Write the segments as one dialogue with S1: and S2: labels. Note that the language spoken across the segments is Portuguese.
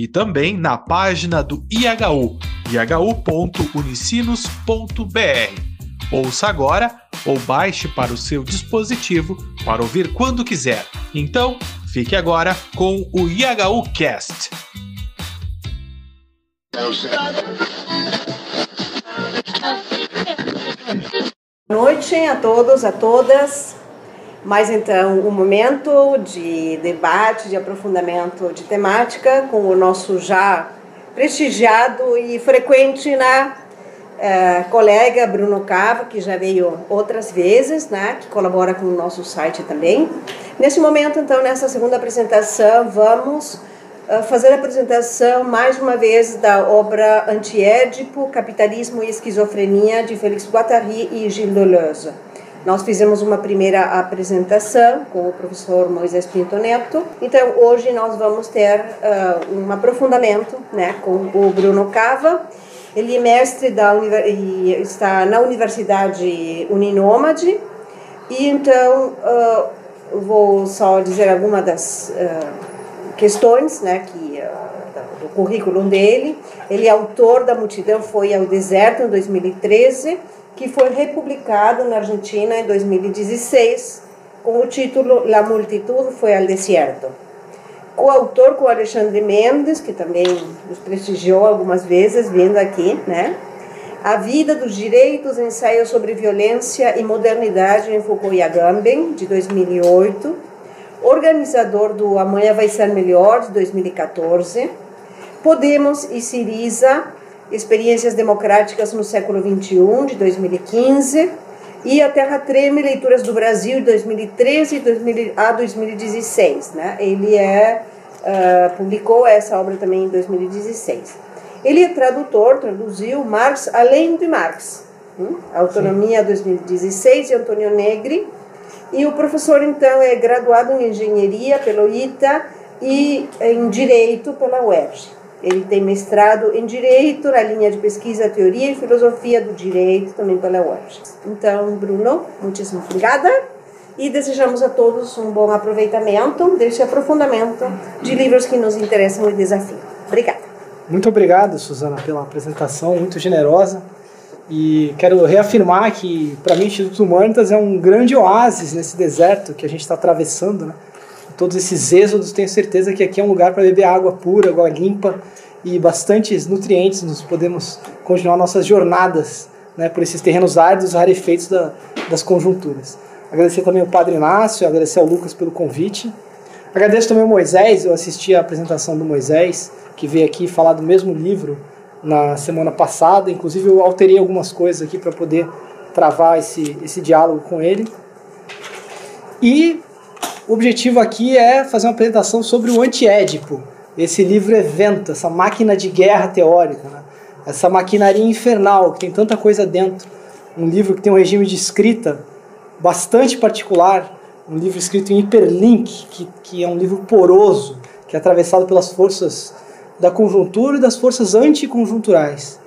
S1: e também na página do IHU, ihu.unicinos.br. Ouça agora ou baixe para o seu dispositivo para ouvir quando quiser. Então, fique agora com o IHU Cast.
S2: Boa noite a todos, a todas. Mais então um momento de debate, de aprofundamento de temática com o nosso já prestigiado e frequente né, uh, colega Bruno Cava, que já veio outras vezes, né, que colabora com o nosso site também. Nesse momento, então, nessa segunda apresentação, vamos uh, fazer a apresentação mais uma vez da obra Antiédipo, Capitalismo e Esquizofrenia de Félix Guattari e Gilles Deleuze. Nós fizemos uma primeira apresentação com o professor Moisés Pinto Neto. Então, hoje nós vamos ter uh, um aprofundamento né, com o Bruno Cava. Ele é mestre da está na Universidade Uninômade. E então, uh, vou só dizer algumas das uh, questões né, que, do currículo dele. Ele é autor da Multidão Foi ao Deserto, em 2013 que foi republicado na Argentina em 2016 com o título La Multitud foi Desierto. Coautor com Alexandre Mendes, que também nos prestigiou algumas vezes vindo aqui, né? A Vida dos Direitos, ensaio sobre violência e modernidade em Foucault e Agamben, de 2008. Organizador do Amanhã Vai Ser Melhor, de 2014. Podemos e Siriza, Experiências Democráticas no Século XXI, de 2015, e A Terra Treme, Leituras do Brasil, de 2013 a 2016. Né? Ele é, uh, publicou essa obra também em 2016. Ele é tradutor, traduziu Marx além de Marx, hum? Autonomia Sim. 2016 de Antônio Negri, e o professor então é graduado em Engenharia pelo ITA e em Direito pela UERJ. Ele tem mestrado em Direito, na linha de pesquisa, Teoria e Filosofia do Direito, também pela UERJ. Então, Bruno, muitíssimo obrigada e desejamos a todos um bom aproveitamento deste aprofundamento de livros que nos interessam e desafiam. Obrigada.
S3: Muito obrigado, Suzana, pela apresentação muito generosa. E quero reafirmar que, para mim, o Instituto Humanitas é um grande oásis nesse deserto que a gente está atravessando, né? Todos esses êxodos, tenho certeza que aqui é um lugar para beber água pura, água limpa e bastantes nutrientes. Nos podemos continuar nossas jornadas né, por esses terrenos áridos, rarefeitos da, das conjunturas. Agradecer também ao Padre Inácio, agradecer ao Lucas pelo convite. Agradeço também ao Moisés, eu assisti a apresentação do Moisés, que veio aqui falar do mesmo livro na semana passada. Inclusive, eu alterei algumas coisas aqui para poder travar esse, esse diálogo com ele. E o objetivo aqui é fazer uma apresentação sobre o antiédipo, esse livro evento, essa máquina de guerra teórica, né? essa maquinaria infernal que tem tanta coisa dentro. Um livro que tem um regime de escrita bastante particular, um livro escrito em hiperlink, que, que é um livro poroso, que é atravessado pelas forças da conjuntura e das forças anticonjunturais.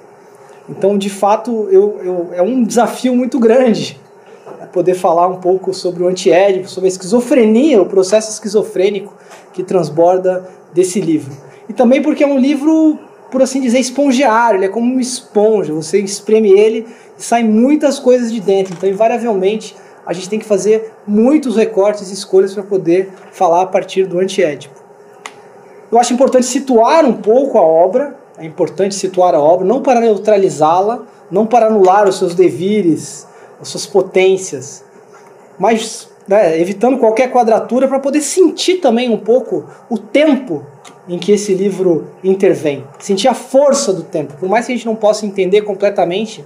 S3: Então, de fato, eu, eu, é um desafio muito grande poder falar um pouco sobre o antiédipo, sobre a esquizofrenia, o processo esquizofrênico que transborda desse livro. E também porque é um livro, por assim dizer, espongiário, ele é como uma esponja, você espreme ele e sai muitas coisas de dentro. Então, invariavelmente, a gente tem que fazer muitos recortes e escolhas para poder falar a partir do antiédipo. Eu acho importante situar um pouco a obra, é importante situar a obra, não para neutralizá-la, não para anular os seus devires as suas potências, mas né, evitando qualquer quadratura para poder sentir também um pouco o tempo em que esse livro intervém, sentir a força do tempo. Por mais que a gente não possa entender completamente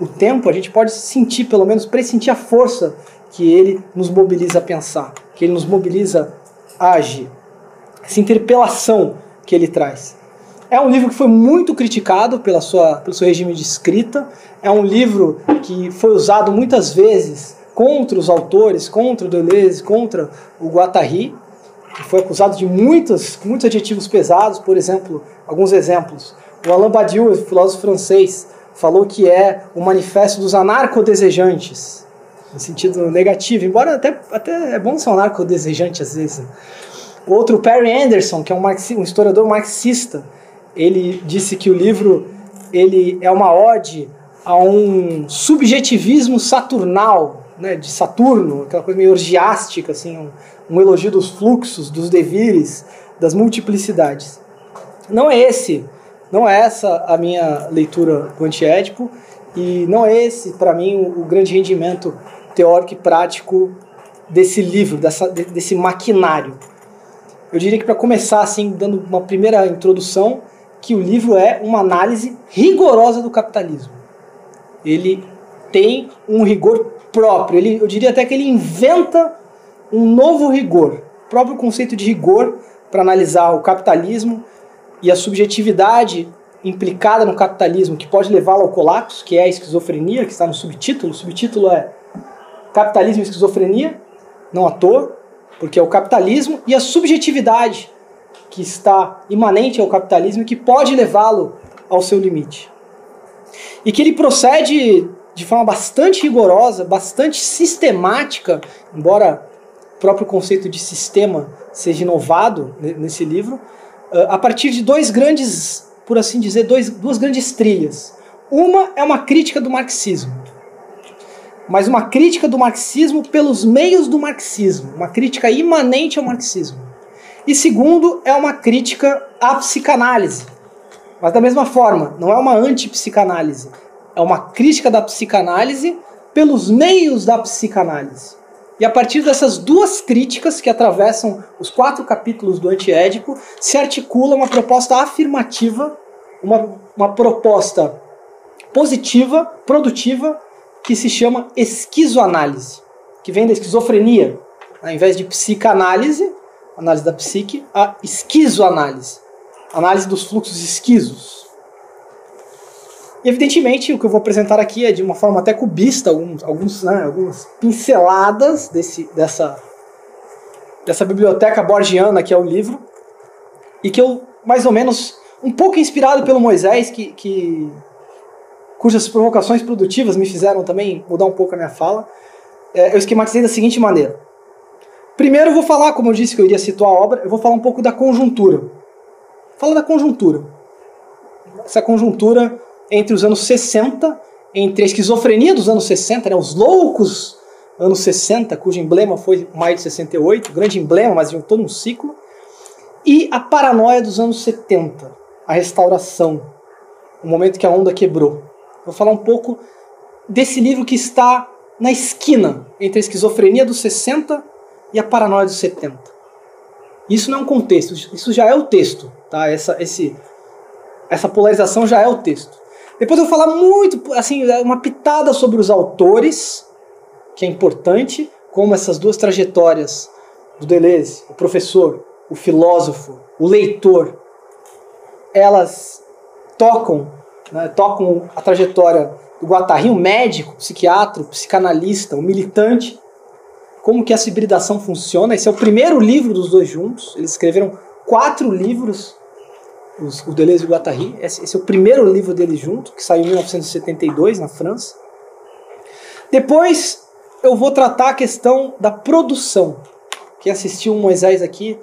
S3: o tempo, a gente pode sentir, pelo menos pressentir a força que ele nos mobiliza a pensar, que ele nos mobiliza a agir. Essa interpelação que ele traz. É um livro que foi muito criticado pela sua, pelo seu regime de escrita. É um livro que foi usado muitas vezes contra os autores, contra o Deleuze, contra o Guattari, que foi acusado de muitos, muitos adjetivos pesados. Por exemplo, alguns exemplos. O Alain Badiou, filósofo francês, falou que é o manifesto dos anarcodesejantes, no sentido negativo, embora até, até é bom ser um anarcodesejante às vezes. Outro, Perry Anderson, que é um, um historiador marxista, ele disse que o livro ele é uma ode a um subjetivismo saturnal, né, de Saturno, aquela coisa meio orgiástica, assim, um, um elogio dos fluxos, dos devires, das multiplicidades. Não é esse, não é essa a minha leitura do antiédipo e não é esse, para mim, o, o, grande rendimento teórico e prático desse livro, dessa, desse maquinário. Eu diria que para começar, assim, dando uma primeira introdução, que o livro é uma análise rigorosa do capitalismo. Ele tem um rigor próprio. Ele, eu diria até que ele inventa um novo rigor, próprio conceito de rigor para analisar o capitalismo e a subjetividade implicada no capitalismo que pode levá-lo ao colapso, que é a esquizofrenia, que está no subtítulo. O subtítulo é Capitalismo e Esquizofrenia, não à toa, porque é o capitalismo e a subjetividade que está imanente ao capitalismo e que pode levá-lo ao seu limite. E que ele procede de forma bastante rigorosa, bastante sistemática, embora o próprio conceito de sistema seja inovado nesse livro, a partir de dois grandes, por assim dizer, dois, duas grandes trilhas. Uma é uma crítica do marxismo, mas uma crítica do marxismo pelos meios do marxismo, uma crítica imanente ao marxismo. E segundo, é uma crítica à psicanálise. Mas da mesma forma, não é uma antipsicanálise, é uma crítica da psicanálise pelos meios da psicanálise. E a partir dessas duas críticas que atravessam os quatro capítulos do Antiédipo, se articula uma proposta afirmativa, uma, uma proposta positiva, produtiva, que se chama esquizoanálise, que vem da esquizofrenia. Ao invés de psicanálise, análise da psique, a esquizoanálise, análise dos fluxos esquisos. E evidentemente o que eu vou apresentar aqui é de uma forma até cubista, alguns, alguns, né, algumas pinceladas desse, dessa, dessa biblioteca borgiana que é o livro, e que eu, mais ou menos, um pouco inspirado pelo Moisés, que, que cujas provocações produtivas me fizeram também mudar um pouco a minha fala, é, eu esquematizei da seguinte maneira. Primeiro eu vou falar, como eu disse que eu iria situar a obra, eu vou falar um pouco da conjuntura. Fala da conjuntura. Essa conjuntura entre os anos 60, entre a esquizofrenia dos anos 60, né, os loucos anos 60, cujo emblema foi maio de 68, grande emblema, mas em todo um ciclo, e a paranoia dos anos 70, a restauração, o momento que a onda quebrou. Vou falar um pouco desse livro que está na esquina entre a esquizofrenia dos 60 e a paranoia dos 70. Isso não é um contexto, isso já é o texto, tá? Essa, esse, essa polarização já é o texto. Depois eu vou falar muito, assim, uma pitada sobre os autores, que é importante, como essas duas trajetórias do Deleuze, o professor, o filósofo, o leitor, elas tocam, né, tocam a trajetória do Guattari, o médico, o psiquiatra, o psicanalista, o militante, como que essa hibridação funciona. Esse é o primeiro livro dos dois juntos. Eles escreveram quatro livros, os, o Deleuze e o Guattari. Esse, esse, é o primeiro livro deles junto, que saiu em 1972 na França. Depois eu vou tratar a questão da produção. Quem assistiu o Moisés aqui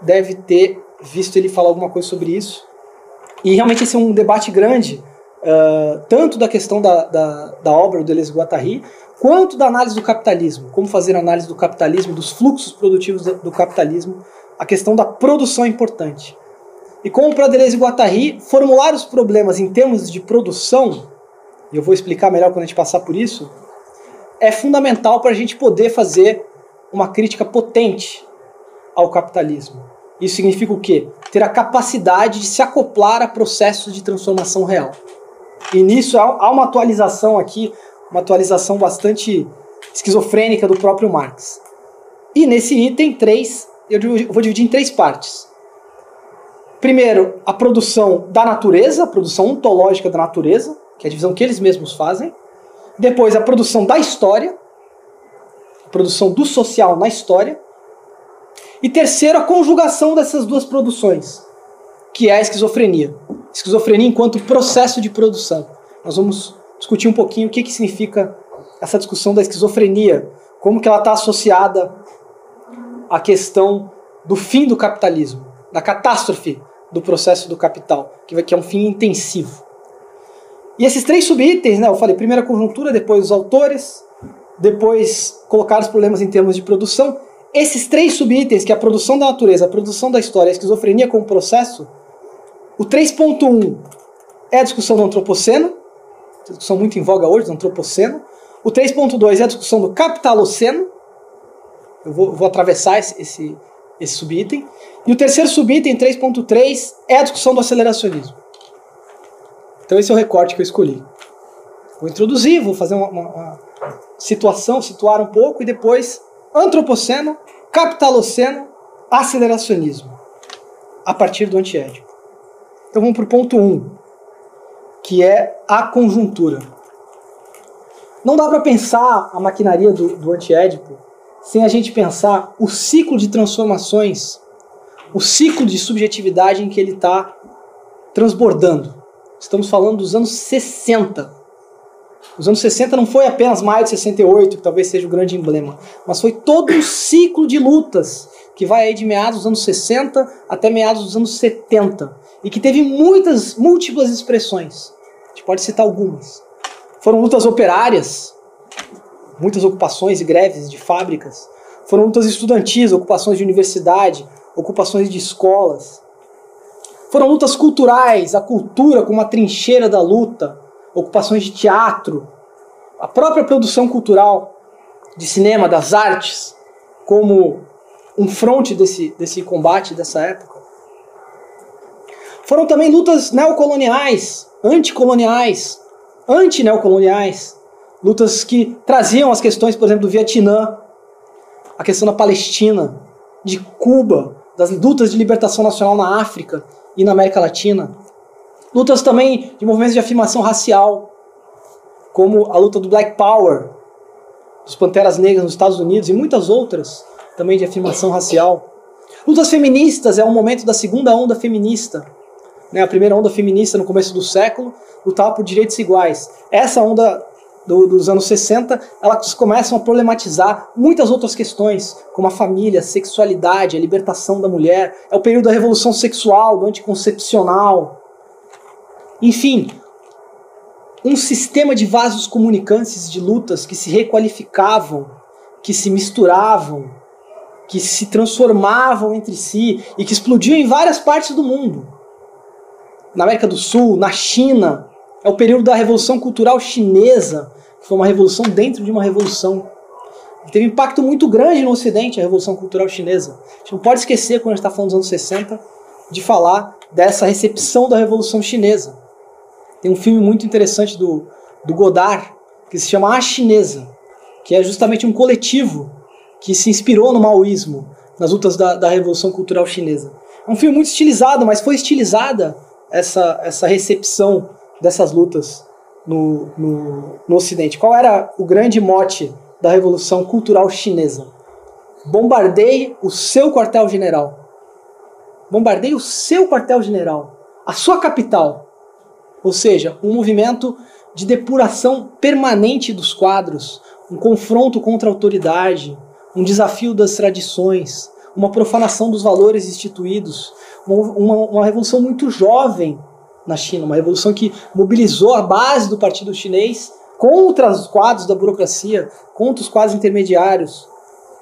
S3: deve ter visto ele falar alguma coisa sobre isso. E realmente esse é um debate grande, uh, tanto da questão da, da, da obra do Deleuze e Guattari, quanto da análise do capitalismo, como fazer análise do capitalismo, dos fluxos produtivos do capitalismo, a questão da produção é importante. E como para Deleuze e Guattari, formular os problemas em termos de produção, e eu vou explicar melhor quando a gente passar por isso, é fundamental para a gente poder fazer uma crítica potente ao capitalismo. Isso significa o quê? Ter a capacidade de se acoplar a processos de transformação real. E nisso há uma atualização aqui uma atualização bastante esquizofrênica do próprio Marx. E nesse item 3, eu vou dividir em três partes. primeiro, a produção da natureza, a produção ontológica da natureza, que é a divisão que eles mesmos fazem. Depois, a produção da história, a produção do social na história. E terceiro, a conjugação dessas duas produções, que é a esquizofrenia. Esquizofrenia enquanto processo de produção. Nós vamos discutir um pouquinho o que, que significa essa discussão da esquizofrenia, como que ela está associada à questão do fim do capitalismo, da catástrofe do processo do capital, que é um fim intensivo. E esses três subitens, né, eu falei, primeiro a conjuntura, depois os autores, depois colocar os problemas em termos de produção. Esses três subitens, que é a produção da natureza, a produção da história, a esquizofrenia como processo, o 3.1 é a discussão do antropoceno, discussão muito em voga hoje, do antropoceno. O 3.2 é a discussão do capitaloceno. Eu vou, vou atravessar esse, esse, esse subitem. E o terceiro subitem, 3.3, é a discussão do aceleracionismo. Então esse é o recorte que eu escolhi. Vou introduzir, vou fazer uma, uma, uma situação, situar um pouco, e depois antropoceno, capitaloceno, aceleracionismo, a partir do antiédipo. Então vamos para o ponto 1, um, que é a conjuntura. Não dá para pensar a maquinaria do, do antiédipo sem a gente pensar o ciclo de transformações, o ciclo de subjetividade em que ele está transbordando. Estamos falando dos anos 60. Os anos 60 não foi apenas maio de 68, que talvez seja o grande emblema, mas foi todo um ciclo de lutas que vai aí de meados dos anos 60 até meados dos anos 70 e que teve muitas, múltiplas expressões. A gente pode citar algumas. Foram lutas operárias, muitas ocupações e greves de fábricas. Foram lutas estudantis, ocupações de universidade, ocupações de escolas. Foram lutas culturais, a cultura como a trincheira da luta, ocupações de teatro, a própria produção cultural de cinema, das artes, como um fronte desse, desse combate dessa época. Foram também lutas neocoloniais, anticoloniais, anti-neocoloniais, lutas que traziam as questões, por exemplo, do Vietnã, a questão da Palestina, de Cuba, das lutas de libertação nacional na África e na América Latina. Lutas também de movimentos de afirmação racial, como a luta do Black Power, dos Panteras Negras nos Estados Unidos e muitas outras também de afirmação racial. Lutas feministas é um momento da segunda onda feminista. Né? A primeira onda feminista no começo do século lutava por direitos iguais. Essa onda do, dos anos 60, elas começam a problematizar muitas outras questões, como a família, a sexualidade, a libertação da mulher. É o período da revolução sexual, do anticoncepcional. Enfim, um sistema de vasos comunicantes de lutas que se requalificavam, que se misturavam, que se transformavam entre si e que explodiam em várias partes do mundo. Na América do Sul, na China, é o período da Revolução Cultural Chinesa, que foi uma revolução dentro de uma revolução. Teve um impacto muito grande no Ocidente, a Revolução Cultural Chinesa. A gente não pode esquecer, quando a gente está falando dos anos 60, de falar dessa recepção da Revolução Chinesa. Tem um filme muito interessante do, do Godard, que se chama A Chinesa, que é justamente um coletivo que se inspirou no maoísmo, nas lutas da, da Revolução Cultural Chinesa. É um filme muito estilizado, mas foi estilizada essa, essa recepção dessas lutas no, no, no Ocidente. Qual era o grande mote da Revolução Cultural Chinesa? Bombardeie o seu quartel-general. Bombardeie o seu quartel-general, a sua capital. Ou seja, um movimento de depuração permanente dos quadros, um confronto contra a autoridade, um desafio das tradições, uma profanação dos valores instituídos, uma, uma, revolução muito jovem na China, uma revolução que mobilizou a base do partido chinês contra os quadros da burocracia, contra os quadros intermediários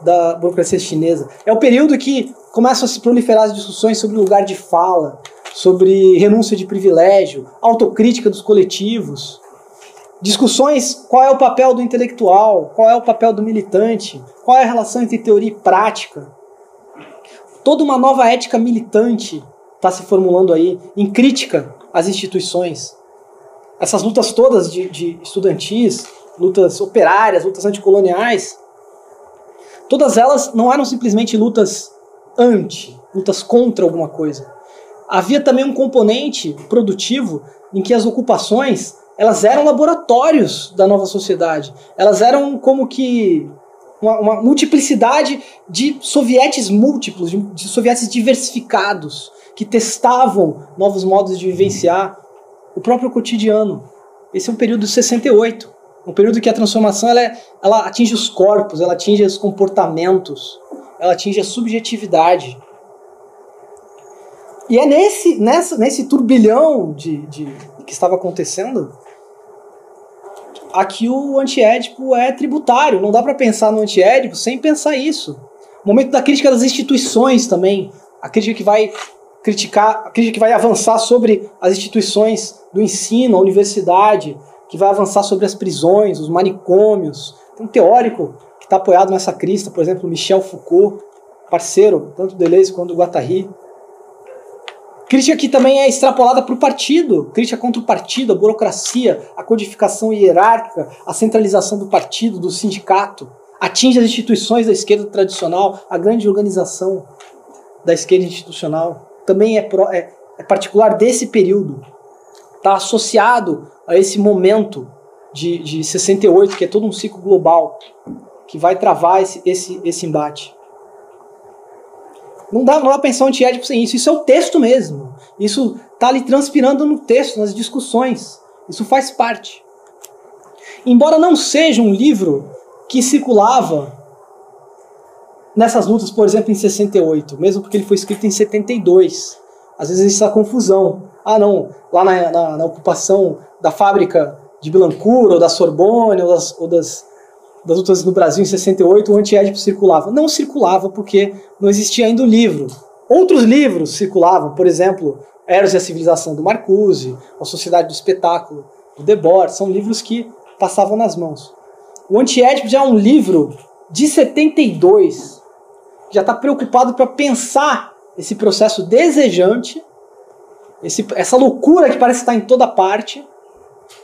S3: da burocracia chinesa. É o período que começam a se proliferar as discussões sobre lugar de fala, sobre renúncia de privilégio, autocrítica dos coletivos, discussões qual é o papel do intelectual, qual é o papel do militante, qual é a relação entre teoria e prática. Toda uma nova ética militante está se formulando aí em crítica às instituições. Essas lutas todas de, de estudantis, lutas operárias, lutas anticoloniais, todas elas não eram simplesmente lutas anti, lutas contra alguma coisa. havia também um componente produtivo em que as ocupações elas eram laboratórios da nova sociedade. Elas eram como que uma, uma multiplicidade de sovietes múltiplos, de, de sovietes diversificados, que testavam novos modos de vivenciar o próprio cotidiano. Esse é um período de 68, um período que a transformação ela, é, ela atinge os corpos, ela atinge os comportamentos, ela atinge a subjetividade. E é nesse, nessa, nesse turbilhão de, de que estava acontecendo aqui o antiédipo é tributário. Não dá para pensar no antiédipo sem pensar isso. Momento da crítica das instituições também. A crítica que vai criticar, a crítica que vai avançar sobre as instituições do ensino, a universidade, que vai avançar sobre as prisões, os manicômios. Tem um teórico que está apoiado nessa crista, por exemplo, Michel Foucault, parceiro tanto do Deleuze quanto do Guattari. Crítica que também é extrapolada para o partido, crítica contra o partido, a burocracia, a codificação hierárquica, a centralização do partido, do sindicato, atinge as instituições da esquerda tradicional, a grande organização da esquerda institucional, também é, pro, é, é particular desse período, está associado a esse momento de, de 68, que é todo um ciclo global, que vai travar esse, esse, esse embate. Não dá, não dá pensar antiédipo sem isso. Isso é o texto mesmo. Isso está ali transpirando no texto, nas discussões. Isso faz parte. Embora não seja um livro que circulava nessas lutas, por exemplo, em 68, mesmo porque ele foi escrito em 72. Às vezes existe essa confusão. Ah, não, lá na, na, na ocupação da fábrica de Bilancourt, ou da Sorbonne, ou das, ou das das lutas no Brasil em 68, o antiédipo circulava. Não circulava porque não existia ainda o livro. Outros livros circulavam, por exemplo, Eros e a Civilização do Marcuse, A Sociedade do Espetáculo, do Debord, são livros que passavam nas mãos. O Antiédipo já é um livro de 72, já está preocupado para pensar esse processo desejante, esse, essa loucura que parece estar em toda parte,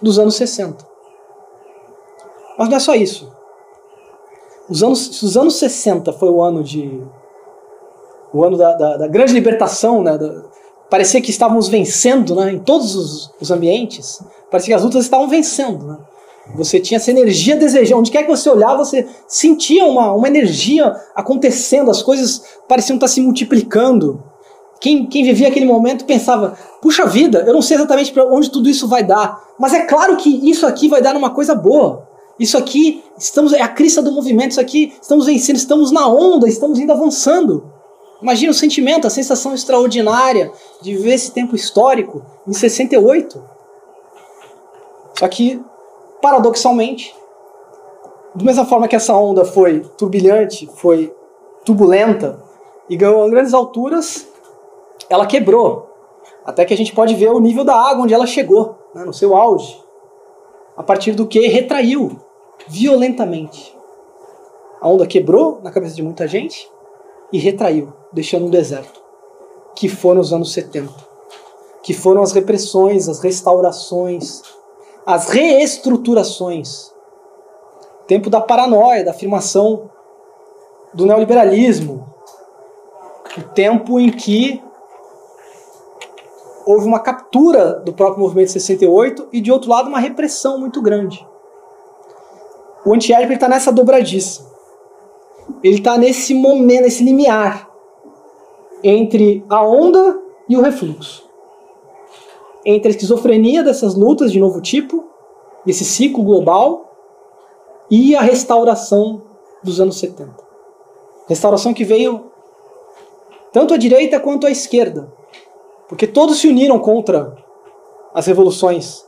S3: dos anos 60. Mas não é só isso. Os anos, os anos 60 foi o ano de. o ano da, da, da grande libertação, né? Da, parecia que estávamos vencendo né, em todos os, os, ambientes. Parecia que as lutas estavam vencendo. Né? Você tinha essa energia desejando. Onde quer que você olhava, você sentia uma, uma energia acontecendo, as coisas pareciam estar se multiplicando. Quem, quem vivia aquele momento pensava: puxa vida, eu não sei exatamente para onde tudo isso vai dar, mas é claro que isso aqui vai dar numa coisa boa. Isso aqui, estamos é a crista do movimento, isso aqui, estamos vencendo, estamos na onda, estamos indo avançando. Imagina o sentimento, a sensação extraordinária de viver esse tempo histórico em 68. Só que, paradoxalmente, da mesma forma que essa onda foi turbilhante, foi turbulenta e ganhou grandes alturas, ela quebrou. Até que a gente pode ver o nível da água onde ela chegou, né, no seu auge. A partir do que retraiu violentamente. A onda quebrou na cabeça de muita gente e retraiu, deixando um deserto, que foram os anos 70, que foram as repressões, as restaurações, as reestruturações. Tempo da paranoia, da afirmação do neoliberalismo. O tempo em que houve uma captura do próprio movimento 68 e, de outro lado, uma repressão muito grande. O antiédipo está nessa dobradiça. Ele está nesse momento, nesse limiar entre a onda e o refluxo. Entre a esquizofrenia dessas lutas de novo tipo, esse ciclo global, e a restauração dos anos 70. Restauração que veio tanto à direita quanto à esquerda. Porque todos se uniram contra as revoluções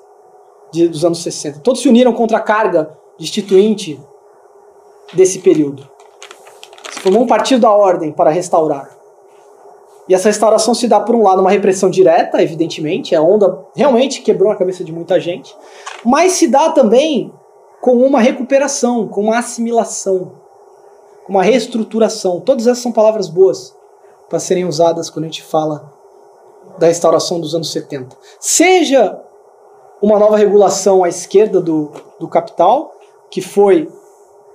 S3: de, dos anos 60. Todos se uniram contra a carga destituinte desse período. Se formou um partido da ordem para restaurar. E essa restauração se dá, por um lado, uma repressão direta, evidentemente, a onda realmente quebrou a cabeça de muita gente, mas se dá também com uma recuperação, com uma assimilação, com uma reestruturação. Todas essas são palavras boas para serem usadas quando a gente fala da restauração dos anos 70. Seja uma nova regulação à esquerda do, do capital, que foi,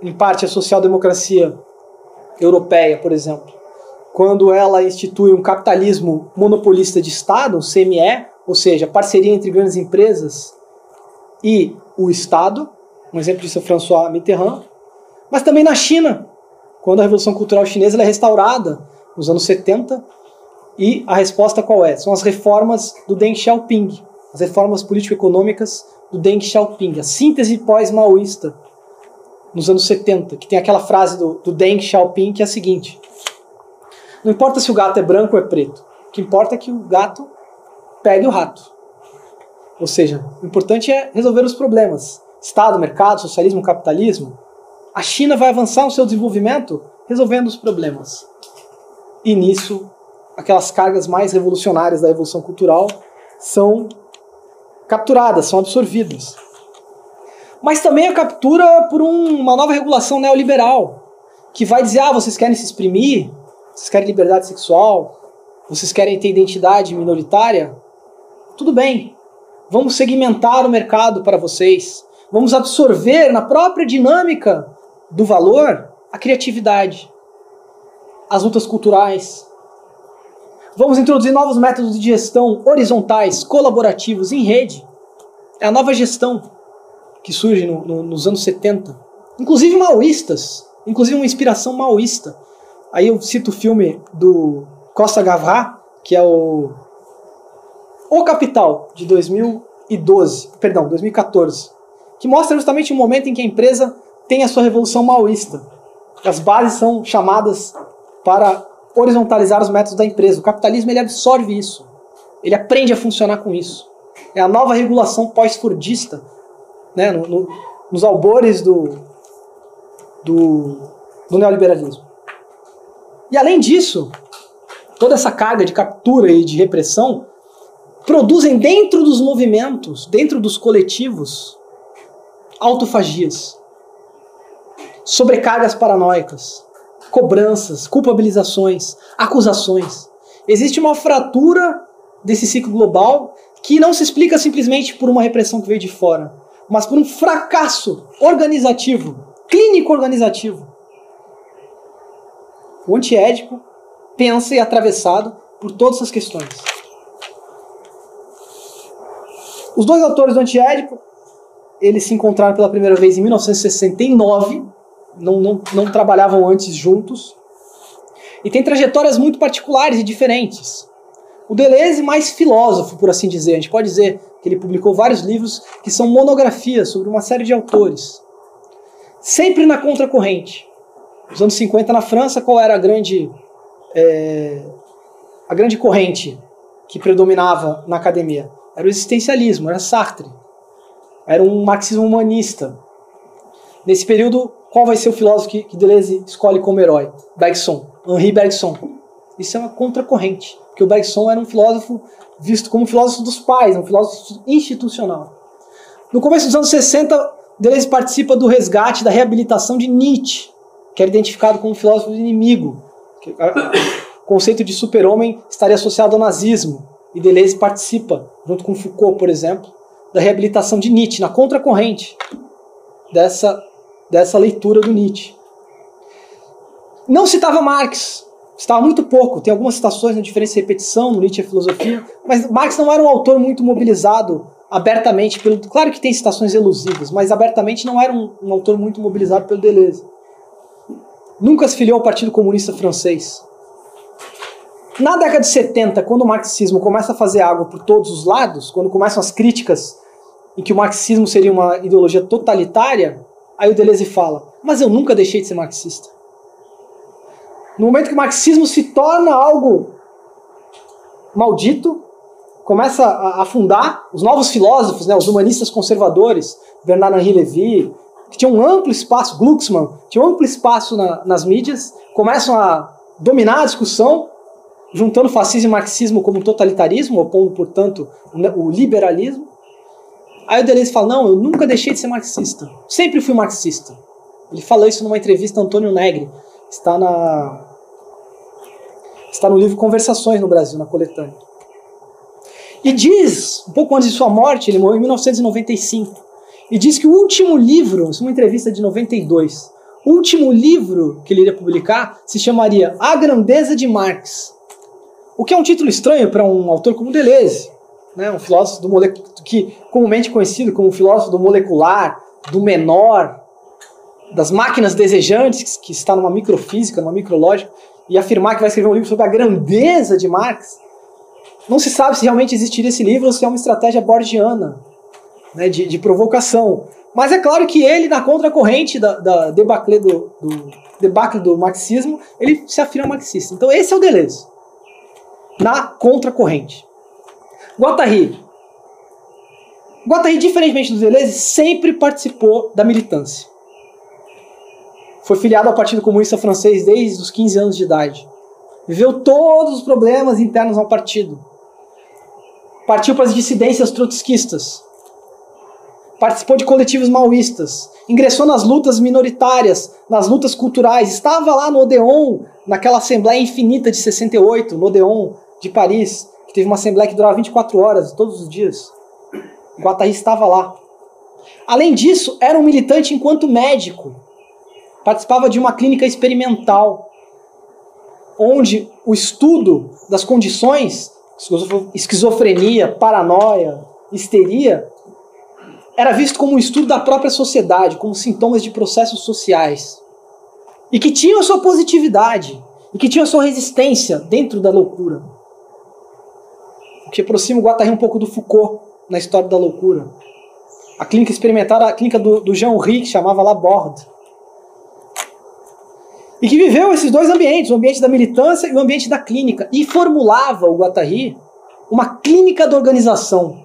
S3: em parte, a social-democracia europeia, por exemplo, quando ela institui um capitalismo monopolista de Estado, um CME, ou seja, parceria entre grandes empresas e o Estado. Um exemplo disso é François Mitterrand. Mas também na China, quando a Revolução Cultural Chinesa é restaurada nos anos 70. E a resposta qual é? São as reformas do Deng Xiaoping, as reformas político-econômicas do Deng Xiaoping, a síntese pós-maoísta nos anos 70, que tem aquela frase do, do Deng Xiaoping que é a seguinte: Não importa se o gato é branco ou é preto, o que importa é que o gato pegue o rato. Ou seja, o importante é resolver os problemas. Estado, mercado, socialismo, capitalismo. A China vai avançar no seu desenvolvimento resolvendo os problemas. E nisso, aquelas cargas mais revolucionárias da revolução cultural são capturadas, são absorvidas. Mas também a captura por um, uma nova regulação neoliberal, que vai dizer: ah, vocês querem se exprimir, vocês querem liberdade sexual, vocês querem ter identidade minoritária? Tudo bem, vamos segmentar o mercado para vocês, vamos absorver na própria dinâmica do valor a criatividade, as lutas culturais, Vamos introduzir novos métodos de gestão horizontais, colaborativos, em rede. É a nova gestão que surge no, no, nos anos 70. Inclusive maoístas, inclusive uma inspiração maoísta. Aí eu cito o filme do Costa Gavras, que é o O Capital, de 2012, perdão, 2014, que mostra justamente o momento em que a empresa tem a sua revolução maoísta. As bases são chamadas para horizontalizar os métodos da empresa. O capitalismo ele absorve isso. Ele aprende a funcionar com isso. É a nova regulação pós-fordista, né, no, no, nos albores do, do, do neoliberalismo. E além disso, toda essa carga de captura e de repressão produzem dentro dos movimentos, dentro dos coletivos, autofagias, sobrecargas paranoicas, cobranças, culpabilizações, acusações. Existe uma fratura desse ciclo global que não se explica simplesmente por uma repressão que veio de fora, mas por um fracasso organizativo, clínico organizativo. O antiédipo pensa e é atravessado por todas essas questões. Os dois autores do antiédipo, eles se encontraram pela primeira vez em 1969 não, não, não trabalhavam antes juntos. E tem trajetórias muito particulares e diferentes. O Deleuze mais filósofo, por assim dizer. A gente pode dizer que ele publicou vários livros que são monografias sobre uma série de autores. Sempre na contracorrente. Nos anos 50 na França, qual era a grande, é, a grande corrente que predominava na academia? Era o existencialismo, era Sartre. Era um marxismo humanista. Nesse período, qual vai ser o filósofo que, que Deleuze escolhe como herói? Bergson, Henri Bergson. Isso é uma contracorrente, porque o Bergson era um filósofo visto como um filósofo dos pais, um filósofo institucional. No começo dos anos 60, Deleuze participa do resgate, da reabilitação de Nietzsche, que era identificado como um filósofo inimigo. O conceito de super-homem estaria associado ao nazismo. E Deleuze participa, junto com Foucault, por exemplo, da reabilitação de Nietzsche, na contracorrente dessa dessa leitura do Nietzsche. Não citava Marx, citava muito pouco, tem algumas citações na diferença e repetição no Nietzsche e filosofia, mas Marx não era um autor muito mobilizado abertamente pelo. Claro que tem citações elusivas, mas abertamente não era um, um autor muito mobilizado pelo Deleuze. Nunca se filiou ao Partido Comunista Francês. Na década de 70, quando o marxismo começa a fazer água por todos os lados, quando começam as críticas em que o marxismo seria uma ideologia totalitária, Aí o Deleuze fala: Mas eu nunca deixei de ser marxista. No momento que o marxismo se torna algo maldito, começa a afundar, os novos filósofos, né, os humanistas conservadores, Bernard-Henri Lévy, que tinham um amplo espaço, Glucksmann, tinham um amplo espaço na, nas mídias, começam a dominar a discussão, juntando fascismo e marxismo como totalitarismo, opondo, portanto, o liberalismo. Aí o Deleuze fala: Não, eu nunca deixei de ser marxista. Sempre fui marxista. Ele falou isso numa entrevista a Antônio Negri. Está, na, está no livro Conversações no Brasil, na coletânea. E diz, um pouco antes de sua morte, ele morreu em 1995, e diz que o último livro, isso é uma entrevista de 92, último livro que ele iria publicar se chamaria A Grandeza de Marx. O que é um título estranho para um autor como Deleuze, né, um filósofo do mole... que comumente conhecido como filósofo do molecular, do menor, das máquinas desejantes, que está numa microfísica, numa micrológica, e afirmar que vai escrever um livro sobre a grandeza de Marx. Não se sabe se realmente existiria esse livro ou se é uma estratégia borgiana né, de, de provocação. Mas é claro que ele, na contracorrente da, da debacle do, do, debacle do marxismo, ele se afirma marxista. Então esse é o Deleuze. Na contracorrente. Guattari. Guattari, diferentemente do Deleuze, sempre participou da militância. Foi filiado ao Partido Comunista Francês desde os 15 anos de idade. Viveu todos os problemas internos ao partido. Partiu para as dissidências trotskistas participou de coletivos maoístas, ingressou nas lutas minoritárias, nas lutas culturais, estava lá no Odeon, naquela Assembleia Infinita de 68, no Odeon de Paris, que teve uma Assembleia que durava 24 horas, todos os dias. Guattari estava lá. Além disso, era um militante enquanto médico. Participava de uma clínica experimental, onde o estudo das condições, esquizofrenia, paranoia, histeria, era visto como um estudo da própria sociedade, como sintomas de processos sociais. E que tinham a sua positividade, e que tinham a sua resistência dentro da loucura. O que aproxima o Guattari um pouco do Foucault na história da loucura. A clínica experimental a clínica do, do Jean-Henri, que chamava Laborde. E que viveu esses dois ambientes, o ambiente da militância e o ambiente da clínica. E formulava o Guattari uma clínica da organização.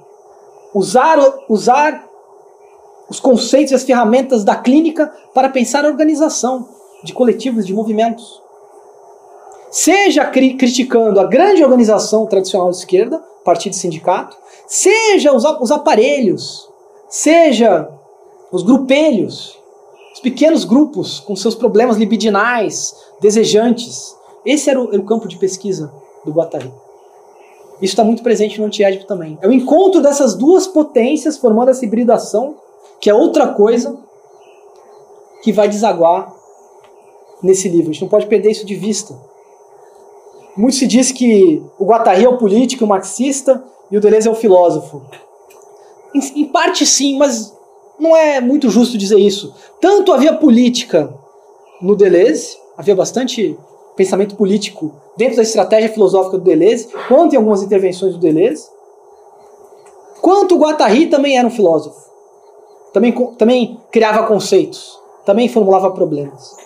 S3: Usar, usar os conceitos e as ferramentas da clínica para pensar a organização de coletivos, de movimentos. Seja cri criticando a grande organização tradicional de esquerda, partido e sindicato, seja os, os aparelhos, seja os grupelhos, os pequenos grupos com seus problemas libidinais, desejantes. Esse era o, era o campo de pesquisa do Guattari. Isso está muito presente no antiédipo também. É o encontro dessas duas potências formando essa hibridação que é outra coisa que vai desaguar nesse livro. A gente não pode perder isso de vista. Muito se diz que o Guattari é o político, o marxista, e o Deleuze é o filósofo. Em, em parte sim, mas não é muito justo dizer isso. Tanto havia política no Deleuze, havia bastante pensamento político dentro da estratégia filosófica do Deleuze, quanto em algumas intervenções do Deleuze, quanto Guattari também era um filósofo também, também criava conceitos, também formulava problemas.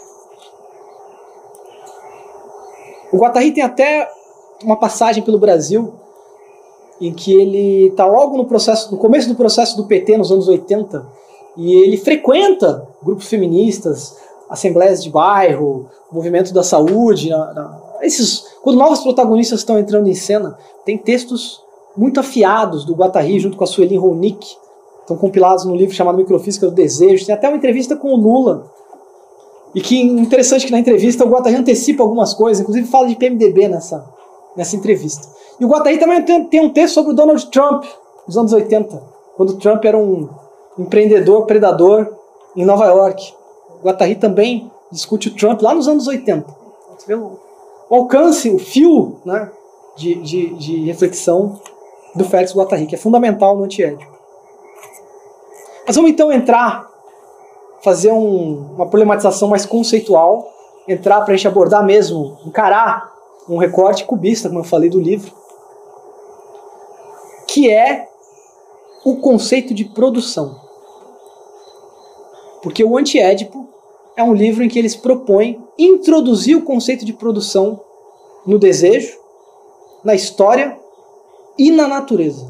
S3: O Guattari tem até uma passagem pelo Brasil em que ele está logo no processo, no começo do processo do PT nos anos 80, e ele frequenta grupos feministas, assembleias de bairro, movimento da saúde, na, na, esses quando novos protagonistas estão entrando em cena, tem textos muito afiados do Guattari junto com a Sueli Ronick, estão compilados no livro chamado Microfísica do Desejo. Tem até uma entrevista com o Lula. E que interessante que na entrevista o Guattari antecipa algumas coisas, inclusive fala de PMDB nessa, nessa entrevista. E o Guattari também tem, tem um texto sobre o Donald Trump, nos anos 80, quando o Trump era um empreendedor, predador em Nova York. O Guattari também discute o Trump lá nos anos 80. Você vê o, alcance, o fio né, de, de, de reflexão do Félix Guattari, que é fundamental no antiético. Mas vamos então entrar, fazer um, uma problematização mais conceitual, entrar para a gente abordar mesmo, encarar um recorte cubista, como eu falei do livro, que é o conceito de produção. Porque o Antiédipo é um livro em que eles propõem introduzir o conceito de produção no desejo, na história e na natureza.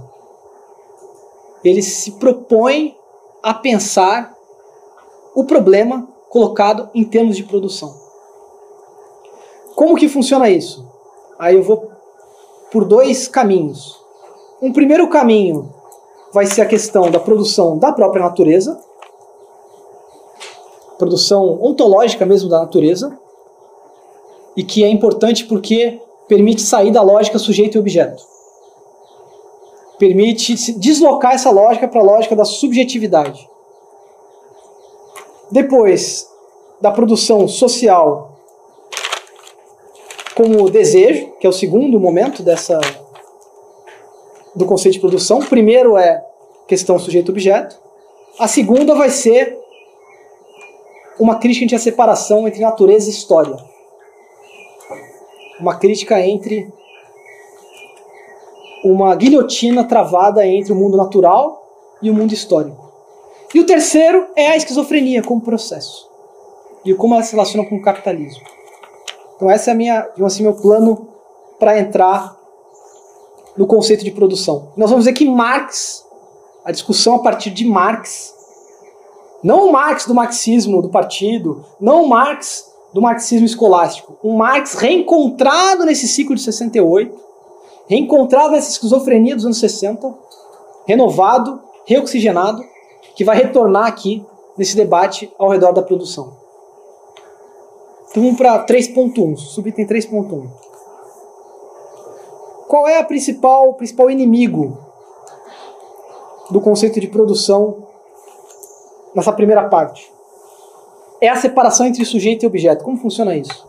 S3: Eles se propõem a pensar o problema colocado em termos de produção. Como que funciona isso? Aí eu vou por dois caminhos. Um primeiro caminho vai ser a questão da produção da própria natureza, produção ontológica mesmo da natureza, e que é importante porque permite sair da lógica sujeito e objeto permite deslocar essa lógica para a lógica da subjetividade. Depois, da produção social como desejo, que é o segundo momento dessa do conceito de produção. O primeiro é questão sujeito-objeto. A segunda vai ser uma crítica entre a separação entre natureza e história. Uma crítica entre uma guilhotina travada entre o mundo natural e o mundo histórico. E o terceiro é a esquizofrenia como processo. E como ela se relaciona com o capitalismo. Então essa é a minha, assim, meu plano para entrar no conceito de produção. Nós vamos ver que Marx, a discussão a partir de Marx, não o Marx do marxismo do partido, não o Marx do marxismo escolástico, um Marx reencontrado nesse ciclo de 68, reencontrado nessa esquizofrenia dos anos 60, renovado, reoxigenado, que vai retornar aqui nesse debate ao redor da produção. Então vamos para 3.1, subitem 3.1. Qual é a principal, o principal inimigo do conceito de produção nessa primeira parte? É a separação entre sujeito e objeto. Como funciona isso?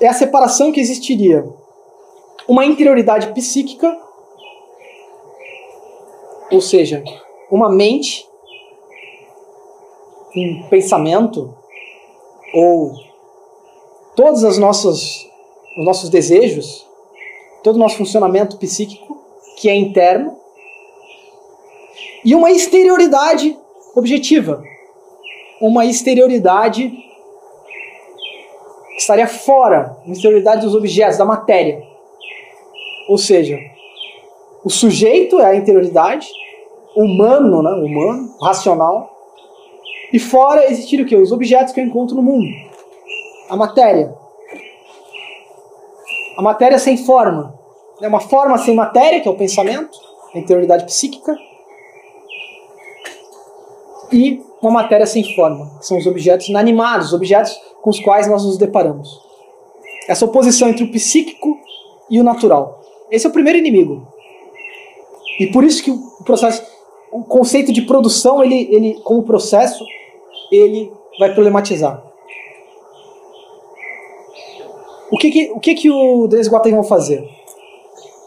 S3: É a separação que existiria uma interioridade psíquica, ou seja, uma mente, um pensamento, ou todos os nossos, os nossos desejos, todo o nosso funcionamento psíquico, que é interno, e uma exterioridade objetiva. Uma exterioridade que estaria fora, uma exterioridade dos objetos, da matéria. Ou seja, o sujeito é a interioridade, humano, né? humano, racional, e fora existir o que? Os objetos que eu encontro no mundo. A matéria. A matéria sem forma. É uma forma sem matéria, que é o pensamento, a interioridade psíquica. E uma matéria sem forma, que são os objetos inanimados, os objetos com os quais nós nos deparamos. Essa oposição entre o psíquico e o natural. Esse é o primeiro inimigo. E por isso que o processo, o conceito de produção, ele, ele como processo, ele vai problematizar. O que que o, que que o e Guattari vão fazer?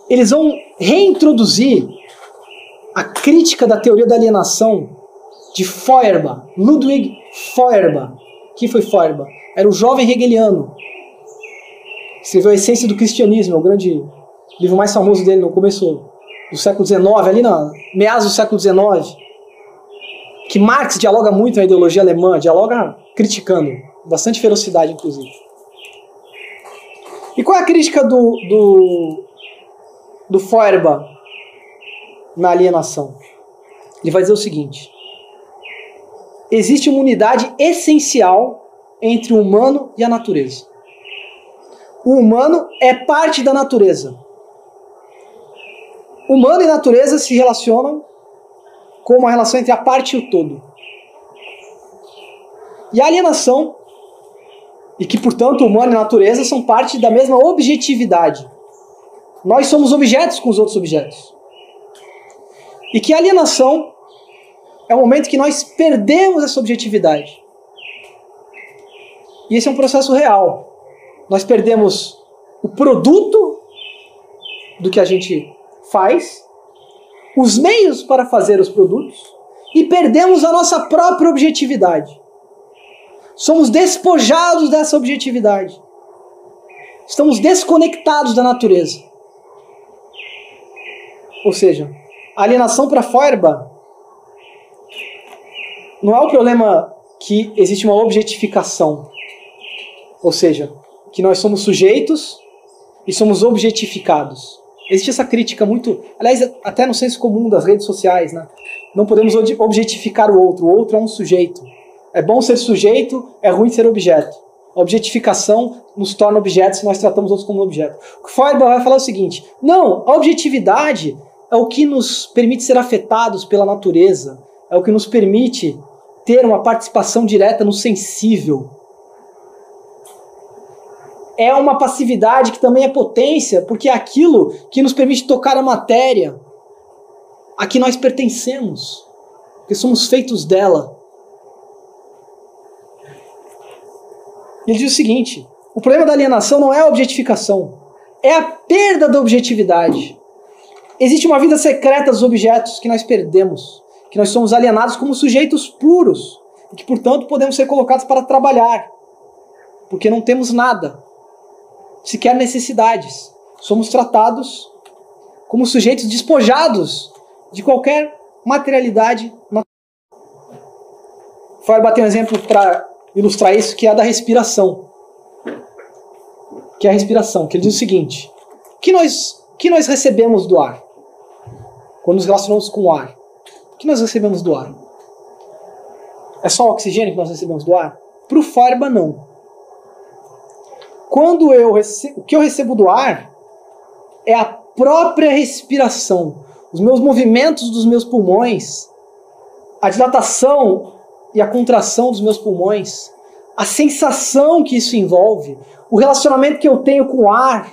S3: Eles vão reintroduzir a crítica da teoria da alienação de Feuerbach, Ludwig Feuerbach. Quem foi Feuerbach? Era o jovem hegeliano. Escreveu A Essência do Cristianismo, é o grande livro mais famoso dele no começo do século XIX, ali na meados do século XIX. Que Marx dialoga muito na ideologia alemã, dialoga criticando, bastante ferocidade, inclusive. E qual é a crítica do, do, do Feuerbach na alienação? Ele vai dizer o seguinte: existe uma unidade essencial entre o humano e a natureza. O humano é parte da natureza. Humano e natureza se relacionam com uma relação entre a parte e o todo. E a alienação e que, portanto, o humano e natureza são parte da mesma objetividade. Nós somos objetos com os outros objetos. E que a alienação é o momento que nós perdemos essa objetividade. E esse é um processo real. Nós perdemos o produto do que a gente faz, os meios para fazer os produtos e perdemos a nossa própria objetividade. Somos despojados dessa objetividade. Estamos desconectados da natureza. Ou seja, a alienação para Feuerbach não é o problema que existe uma objetificação. Ou seja, que nós somos sujeitos e somos objetificados. Existe essa crítica muito, aliás, até no senso comum das redes sociais, né? Não podemos objetificar o outro. O outro é um sujeito. É bom ser sujeito, é ruim ser objeto. A objetificação nos torna objetos se nós tratamos outros como objeto. O Feuerbach vai falar o seguinte: não, a objetividade é o que nos permite ser afetados pela natureza, é o que nos permite ter uma participação direta no sensível. É uma passividade que também é potência, porque é aquilo que nos permite tocar a matéria, a que nós pertencemos, porque somos feitos dela. Ele diz o seguinte: o problema da alienação não é a objetificação, é a perda da objetividade. Existe uma vida secreta dos objetos que nós perdemos, que nós somos alienados como sujeitos puros e que, portanto, podemos ser colocados para trabalhar, porque não temos nada, sequer necessidades. Somos tratados como sujeitos despojados de qualquer materialidade. Feuerbach tem um exemplo para ilustrar isso, que é a da respiração. Que é a respiração, que ele diz o seguinte: que nós, que nós recebemos do ar? Quando nos relacionamos com o ar. O que nós recebemos do ar? É só o oxigênio que nós recebemos do ar? Para o Feuerbach, não. Quando eu recebo, o que eu recebo do ar é a própria respiração, os meus movimentos dos meus pulmões, a dilatação e a contração dos meus pulmões, a sensação que isso envolve, o relacionamento que eu tenho com o ar,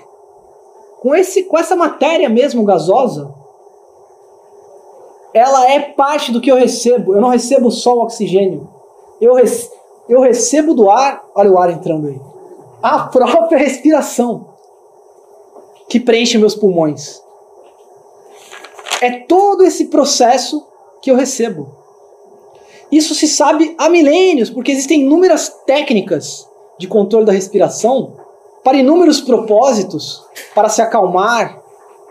S3: com, esse, com essa matéria mesmo gasosa, ela é parte do que eu recebo. Eu não recebo só o oxigênio. Eu, eu recebo do ar, olha o ar entrando aí, a própria respiração que preenche meus pulmões. É todo esse processo que eu recebo. Isso se sabe há milênios, porque existem inúmeras técnicas de controle da respiração para inúmeros propósitos, para se acalmar,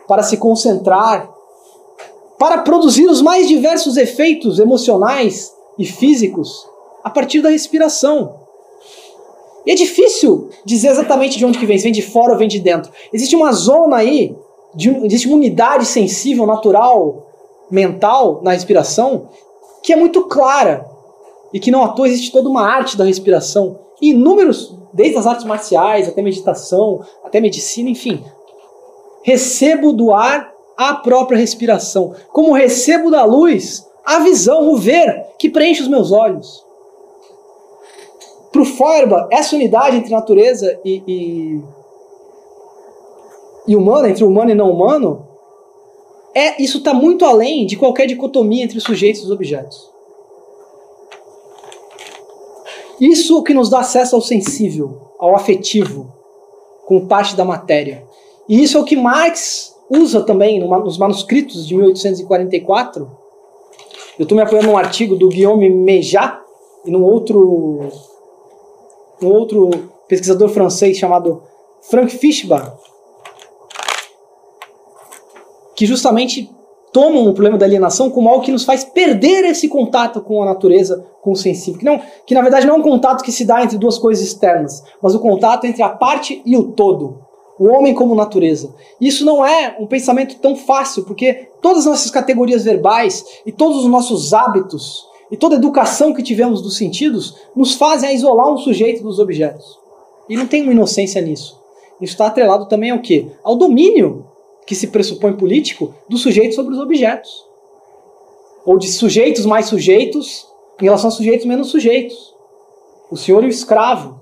S3: para se concentrar, para produzir os mais diversos efeitos emocionais e físicos a partir da respiração. E é difícil dizer exatamente de onde que vem, se vem de fora ou vem de dentro. Existe uma zona aí, de, existe uma unidade sensível, natural, mental na respiração, que é muito clara. E que não à toa existe toda uma arte da respiração. E inúmeros, desde as artes marciais, até meditação, até medicina, enfim. Recebo do ar a própria respiração. Como recebo da luz a visão, o ver, que preenche os meus olhos. Para o Feuerbach, essa unidade entre natureza e, e, e humana, entre humano e não humano, é, isso está muito além de qualquer dicotomia entre os sujeitos e os objetos. Isso que nos dá acesso ao sensível, ao afetivo, como parte da matéria. E isso é o que Marx usa também nos manuscritos de 1844. Eu estou me apoiando num artigo do Guillaume Mejat e num outro, num outro pesquisador francês chamado Frank Fischbach, que justamente tomam o problema da alienação como algo que nos faz perder esse contato com a natureza, com o sensível. Que, não, que na verdade não é um contato que se dá entre duas coisas externas, mas o contato entre a parte e o todo. O homem como natureza. Isso não é um pensamento tão fácil, porque todas as nossas categorias verbais e todos os nossos hábitos e toda a educação que tivemos dos sentidos nos fazem a isolar um sujeito dos objetos. E não tem uma inocência nisso. Isso está atrelado também ao quê? Ao domínio que se pressupõe político do sujeito sobre os objetos. Ou de sujeitos mais sujeitos em relação a sujeitos menos sujeitos. O senhor e o escravo,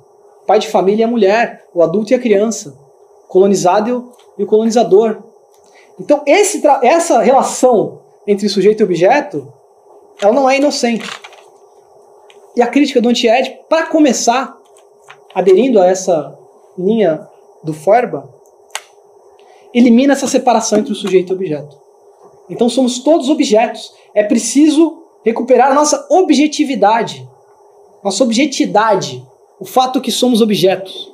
S3: pai de família e a mulher, o adulto e a criança, colonizado e o colonizador. Então, esse, essa relação entre sujeito e objeto, ela não é inocente. E a crítica do antiédipo, para começar, aderindo a essa linha do Feuerbach, elimina essa separação entre o sujeito e o objeto. Então somos todos objetos. É preciso recuperar a nossa objetividade, nossa objetividade, o fato que somos objetos,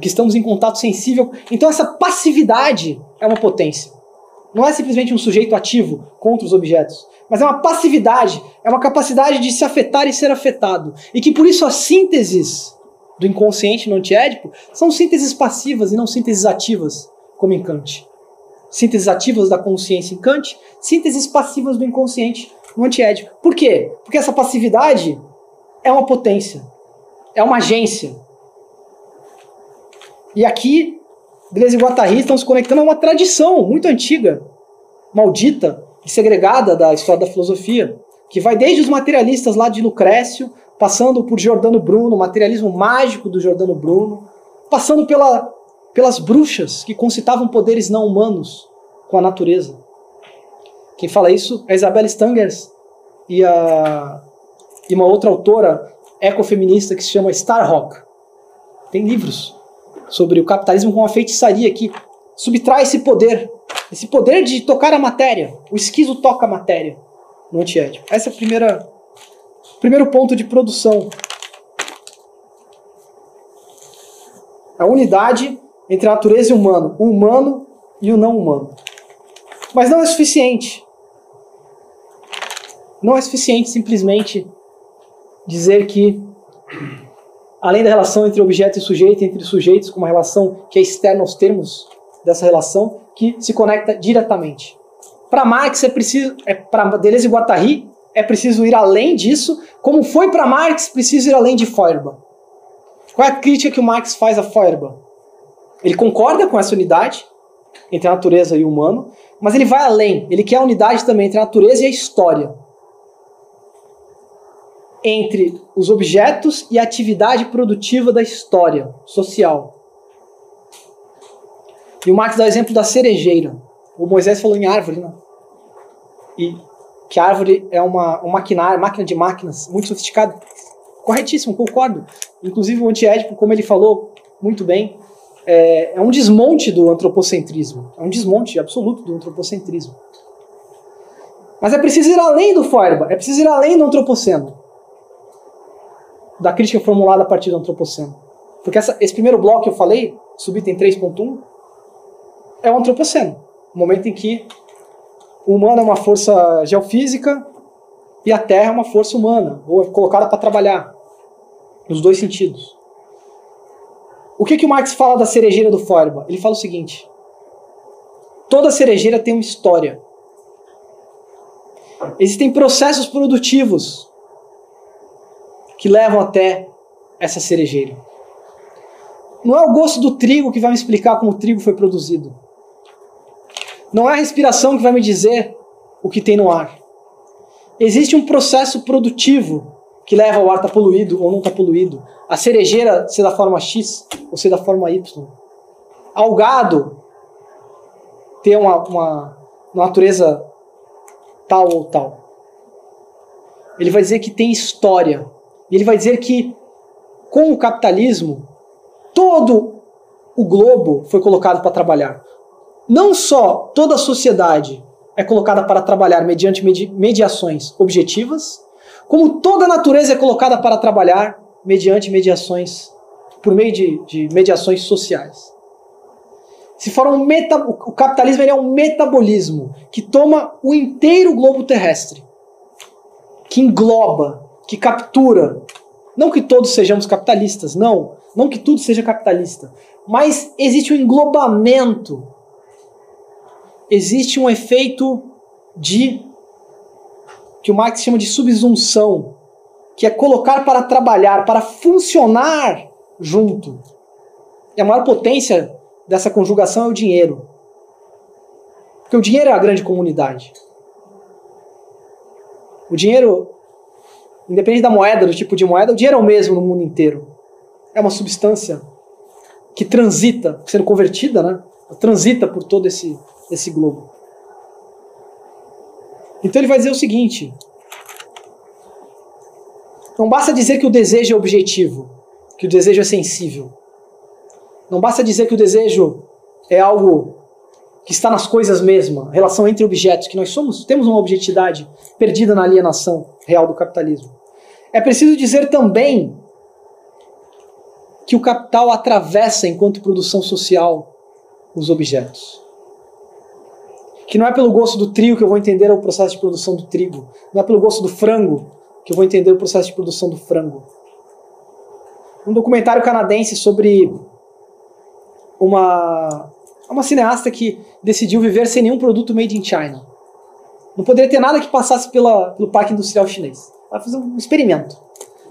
S3: que estamos em contato sensível. Então essa passividade é uma potência. Não é simplesmente um sujeito ativo contra os objetos, mas é uma passividade, é uma capacidade de se afetar e ser afetado. E que por isso as sínteses do inconsciente no antiédipo são sínteses passivas e não sínteses ativas como em Kant. Sínteses ativas da consciência em Kant, sínteses passivas do inconsciente no antiédipo. Por quê? Porque essa passividade é uma potência, é uma agência. E aqui, Deleuze e Guattari estão se conectando a uma tradição muito antiga, maldita e segregada da história da filosofia, que vai desde os materialistas lá de Lucrécio, passando por Giordano Bruno, o materialismo mágico do Giordano Bruno, passando pela pelas bruxas que concitavam poderes não humanos com a natureza. Quem fala isso é Isabel Stangers e, a, e uma outra autora ecofeminista que se chama Starhawk. Tem livros sobre o capitalismo com uma feitiçaria que subtrai esse poder, esse poder de tocar a matéria. O esquizo toca a matéria no antiético. Esse é o primeira, primeiro ponto de produção. A unidade entre a natureza e o humano, o humano e o não humano. Mas não é suficiente. Não é suficiente simplesmente dizer que, além da relação entre objeto e sujeito, entre sujeitos, com uma relação que é externa aos termos dessa relação, que se conecta diretamente. Para Marx é preciso, é para Deleuze e Guattari é preciso ir além disso, como foi para Marx preciso ir além de Feuerbach. Qual é a crítica que o Marx faz a Feuerbach? Ele concorda com essa unidade entre a natureza e o humano, mas ele vai além. Ele quer a unidade também entre a natureza e a história. Entre os objetos e a atividade produtiva da história social. E o Marx dá o exemplo da cerejeira. O Moisés falou em árvore, né? E que a árvore é uma, uma maquinária, máquina de máquinas muito sofisticada. Corretíssimo, concordo. Inclusive o antiédipo, como ele falou muito bem, é, é um desmonte do antropocentrismo. É um desmonte absoluto do antropocentrismo. Mas é preciso ir além do Feuerbach, é preciso ir além do antropoceno. Da crítica formulada a partir do antropoceno. Porque essa, esse primeiro bloco que eu falei, subitem 3.1, é o antropoceno. O momento em que o humano é uma força geofísica e a Terra é uma força humana, ou é colocada para trabalhar, nos dois sentidos. O que, que o Marx fala da cerejeira do Feuerbach? Ele fala o seguinte: toda cerejeira tem uma história. Existem processos produtivos que levam até essa cerejeira. Não é o gosto do trigo que vai me explicar como o trigo foi produzido. Não é a respiração que vai me dizer o que tem no ar. Existe um processo produtivo que leva ao ar estar tá poluído ou não está poluído. A cerejeira ser da forma X ou ser da forma Y. Ao gado ter uma, uma natureza tal ou tal. Ele vai dizer que tem história. E ele vai dizer que com o capitalismo todo o globo foi colocado para trabalhar. Não só toda a sociedade é colocada para trabalhar mediante mediações objetivas, como toda a natureza é colocada para trabalhar mediante mediações, por meio de, de mediações sociais. Se for um meta, o capitalismo é um metabolismo que toma o inteiro globo terrestre, que engloba, que captura. Não que todos sejamos capitalistas, não. Não que tudo seja capitalista. Mas existe um englobamento. Existe um efeito de que o Marx chama de subsunção, que é colocar para trabalhar, para funcionar junto. E a maior potência dessa conjugação é o dinheiro. Porque o dinheiro é a grande comunidade. O dinheiro, independente da moeda, do tipo de moeda, o dinheiro é o mesmo no mundo inteiro. É uma substância que transita, sendo convertida, né? Transita por todo esse, esse globo. Então ele vai dizer o seguinte: não basta dizer que o desejo é objetivo, que o desejo é sensível. Não basta dizer que o desejo é algo que está nas coisas mesmo, relação entre objetos, que nós somos, temos uma objetividade perdida na alienação real do capitalismo. É preciso dizer também que o capital atravessa, enquanto produção social, os objetos que não é pelo gosto do trigo que eu vou entender o processo de produção do trigo, não é pelo gosto do frango que eu vou entender o processo de produção do frango. Um documentário canadense sobre uma uma cineasta que decidiu viver sem nenhum produto made in China. Não poderia ter nada que passasse pela, pelo parque industrial chinês. Ela fazer um experimento.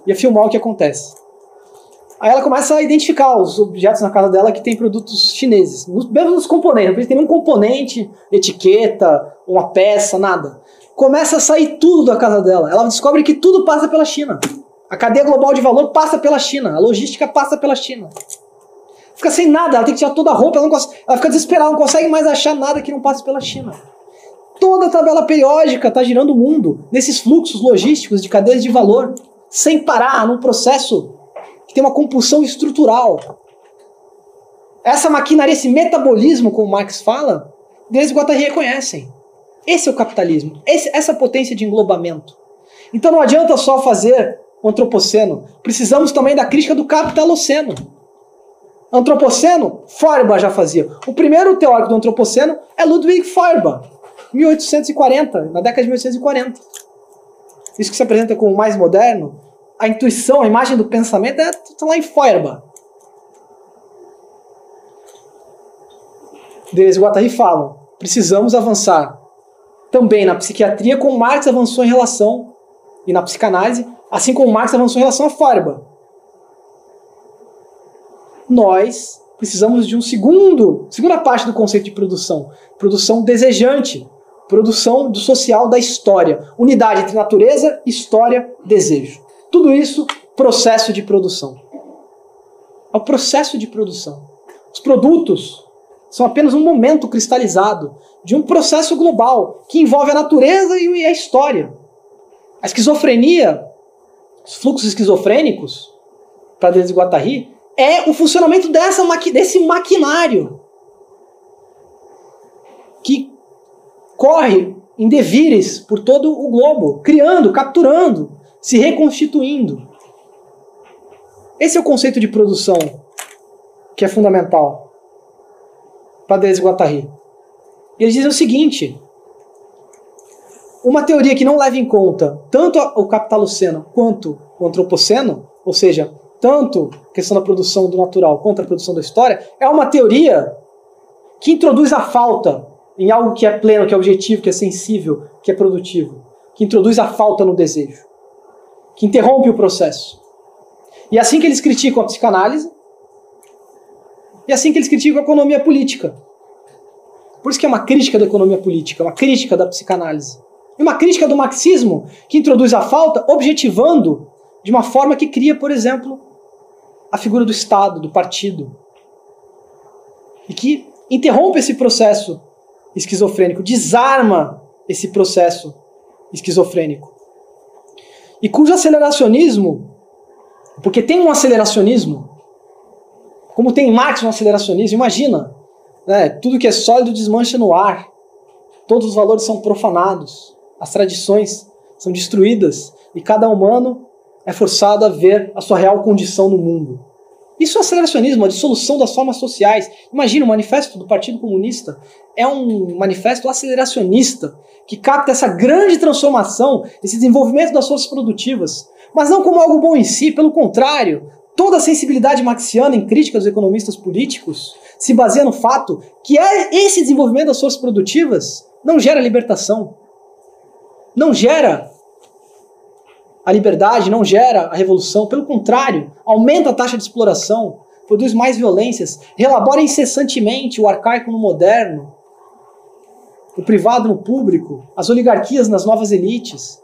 S3: Ia filmar o que acontece. Aí ela começa a identificar os objetos na casa dela que tem produtos chineses, mesmo nos componentes, não tem nenhum componente, etiqueta, uma peça, nada. Começa a sair tudo da casa dela. Ela descobre que tudo passa pela China. A cadeia global de valor passa pela China, a logística passa pela China. Fica sem nada, ela tem que tirar toda a roupa, ela, consegue, ela fica desesperada, não consegue mais achar nada que não passe pela China. Toda a tabela periódica está girando o mundo nesses fluxos logísticos de cadeias de valor, sem parar, num processo que tem uma compulsão estrutural. Essa maquinaria, esse metabolismo, como Marx fala, Deleuze e Guattari reconhecem. Esse é o capitalismo, esse, essa potência de englobamento. Então não adianta só fazer o antropoceno, precisamos também da crítica do capitaloceno. Antropoceno, Feuerbach já fazia. O primeiro teórico do antropoceno é Ludwig Feuerbach, 1840, na década de 1840. Isso que se apresenta como mais moderno, a intuição, a imagem do pensamento é tá lá em Feuerbach. Deleuze e Guattari falam, precisamos avançar também na psiquiatria como Marx avançou em relação e na psicanálise, assim como Marx avançou em relação a Feuerbach. Nós precisamos de um segundo, segunda parte do conceito de produção, produção desejante, produção do social da história, unidade entre natureza, história, desejo. Tudo isso processo de produção. É o processo de produção. Os produtos são apenas um momento cristalizado de um processo global que envolve a natureza e a história. A esquizofrenia, os fluxos esquizofrênicos, para Deleuze Guattari, é o funcionamento dessa maqui desse maquinário que corre em devires por todo o globo, criando, capturando, se reconstituindo. Esse é o conceito de produção que é fundamental para Deleuze e Guattari. Eles dizem o seguinte: uma teoria que não leva em conta tanto o capitaloceno quanto o antropoceno, ou seja, tanto a questão da produção do natural quanto a produção da história, é uma teoria que introduz a falta em algo que é pleno, que é objetivo, que é sensível, que é produtivo, que introduz a falta no desejo, que interrompe o processo. E é assim que eles criticam a psicanálise, e é assim que eles criticam a economia política. Por isso que é uma crítica da economia política, uma crítica da psicanálise. E uma crítica do marxismo, que introduz a falta objetivando de uma forma que cria, por exemplo, a figura do Estado, do partido. E que interrompe esse processo esquizofrênico, desarma esse processo esquizofrênico. E cujo aceleracionismo, porque tem um aceleracionismo, como tem em Marx um aceleracionismo, imagina, né, tudo que é sólido desmancha no ar, todos os valores são profanados, as tradições são destruídas e cada humano é forçado a ver a sua real condição no mundo. Isso é aceleracionismo, a dissolução das formas sociais. Imagina, o manifesto do Partido Comunista é um manifesto aceleracionista que capta essa grande transformação, esse desenvolvimento das forças produtivas, mas não como algo bom em si, pelo contrário, toda a sensibilidade marxiana em crítica dos economistas políticos se baseia no fato que é esse desenvolvimento das forças produtivas não gera libertação, não gera a liberdade, não gera a revolução, pelo contrário, aumenta a taxa de exploração, produz mais violências, relabora incessantemente o arcaico no moderno, o privado no público, as oligarquias nas novas elites,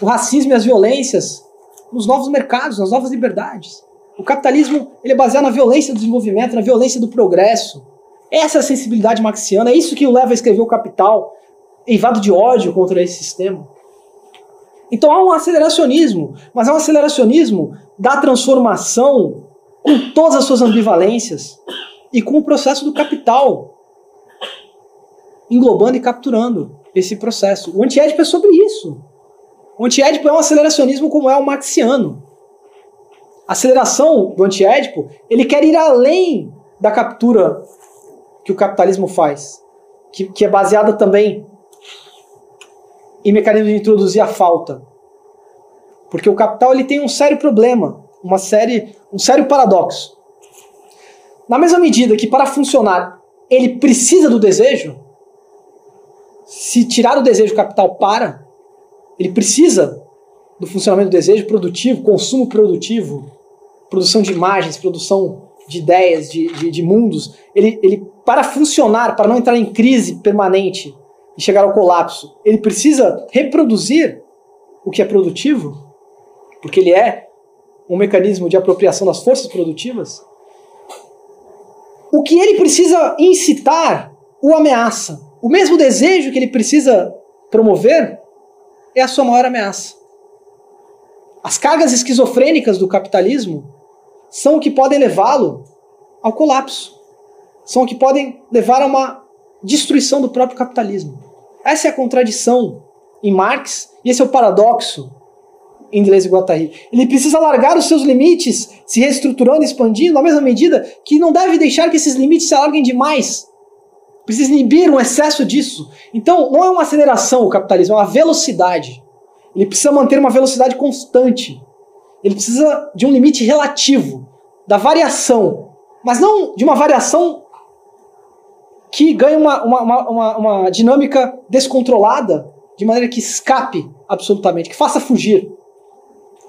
S3: o racismo e as violências nos novos mercados, nas novas liberdades. O capitalismo ele é baseado na violência do desenvolvimento, na violência do progresso. Essa é a sensibilidade marxiana, é isso que o leva a escrever o Capital, eivado de ódio contra esse sistema. Então há um aceleracionismo, mas é um aceleracionismo da transformação com todas as suas ambivalências e com o processo do capital englobando e capturando esse processo. O antiédipo é sobre isso. O antiédipo é um aceleracionismo como é o marxiano. A aceleração do antiédipo, ele quer ir além da captura que o capitalismo faz, que, que é baseada também em mecanismo de introduzir a falta. Porque o capital ele tem um sério problema, uma série, um sério paradoxo. Na mesma medida que para funcionar ele precisa do desejo, se tirar o desejo, o capital para, ele precisa do funcionamento do desejo produtivo, consumo produtivo, produção de imagens, produção de ideias, de, de, de mundos. Ele, ele, para funcionar, para não entrar em crise permanente, e chegar ao colapso, ele precisa reproduzir o que é produtivo, porque ele é um mecanismo de apropriação das forças produtivas. O que ele precisa incitar o ameaça. O mesmo desejo que ele precisa promover é a sua maior ameaça. As cargas esquizofrênicas do capitalismo são o que podem levá-lo ao colapso. São o que podem levar a uma destruição do próprio capitalismo. Essa é a contradição em Marx e esse é o paradoxo em Deleuze e Guattari. Ele precisa largar os seus limites, se reestruturando, expandindo, na mesma medida que não deve deixar que esses limites se alarguem demais. Precisa inibir um excesso disso. Então, não é uma aceleração o capitalismo, é uma velocidade. Ele precisa manter uma velocidade constante. Ele precisa de um limite relativo, da variação. Mas não de uma variação que ganhe uma, uma, uma, uma dinâmica descontrolada, de maneira que escape absolutamente, que faça fugir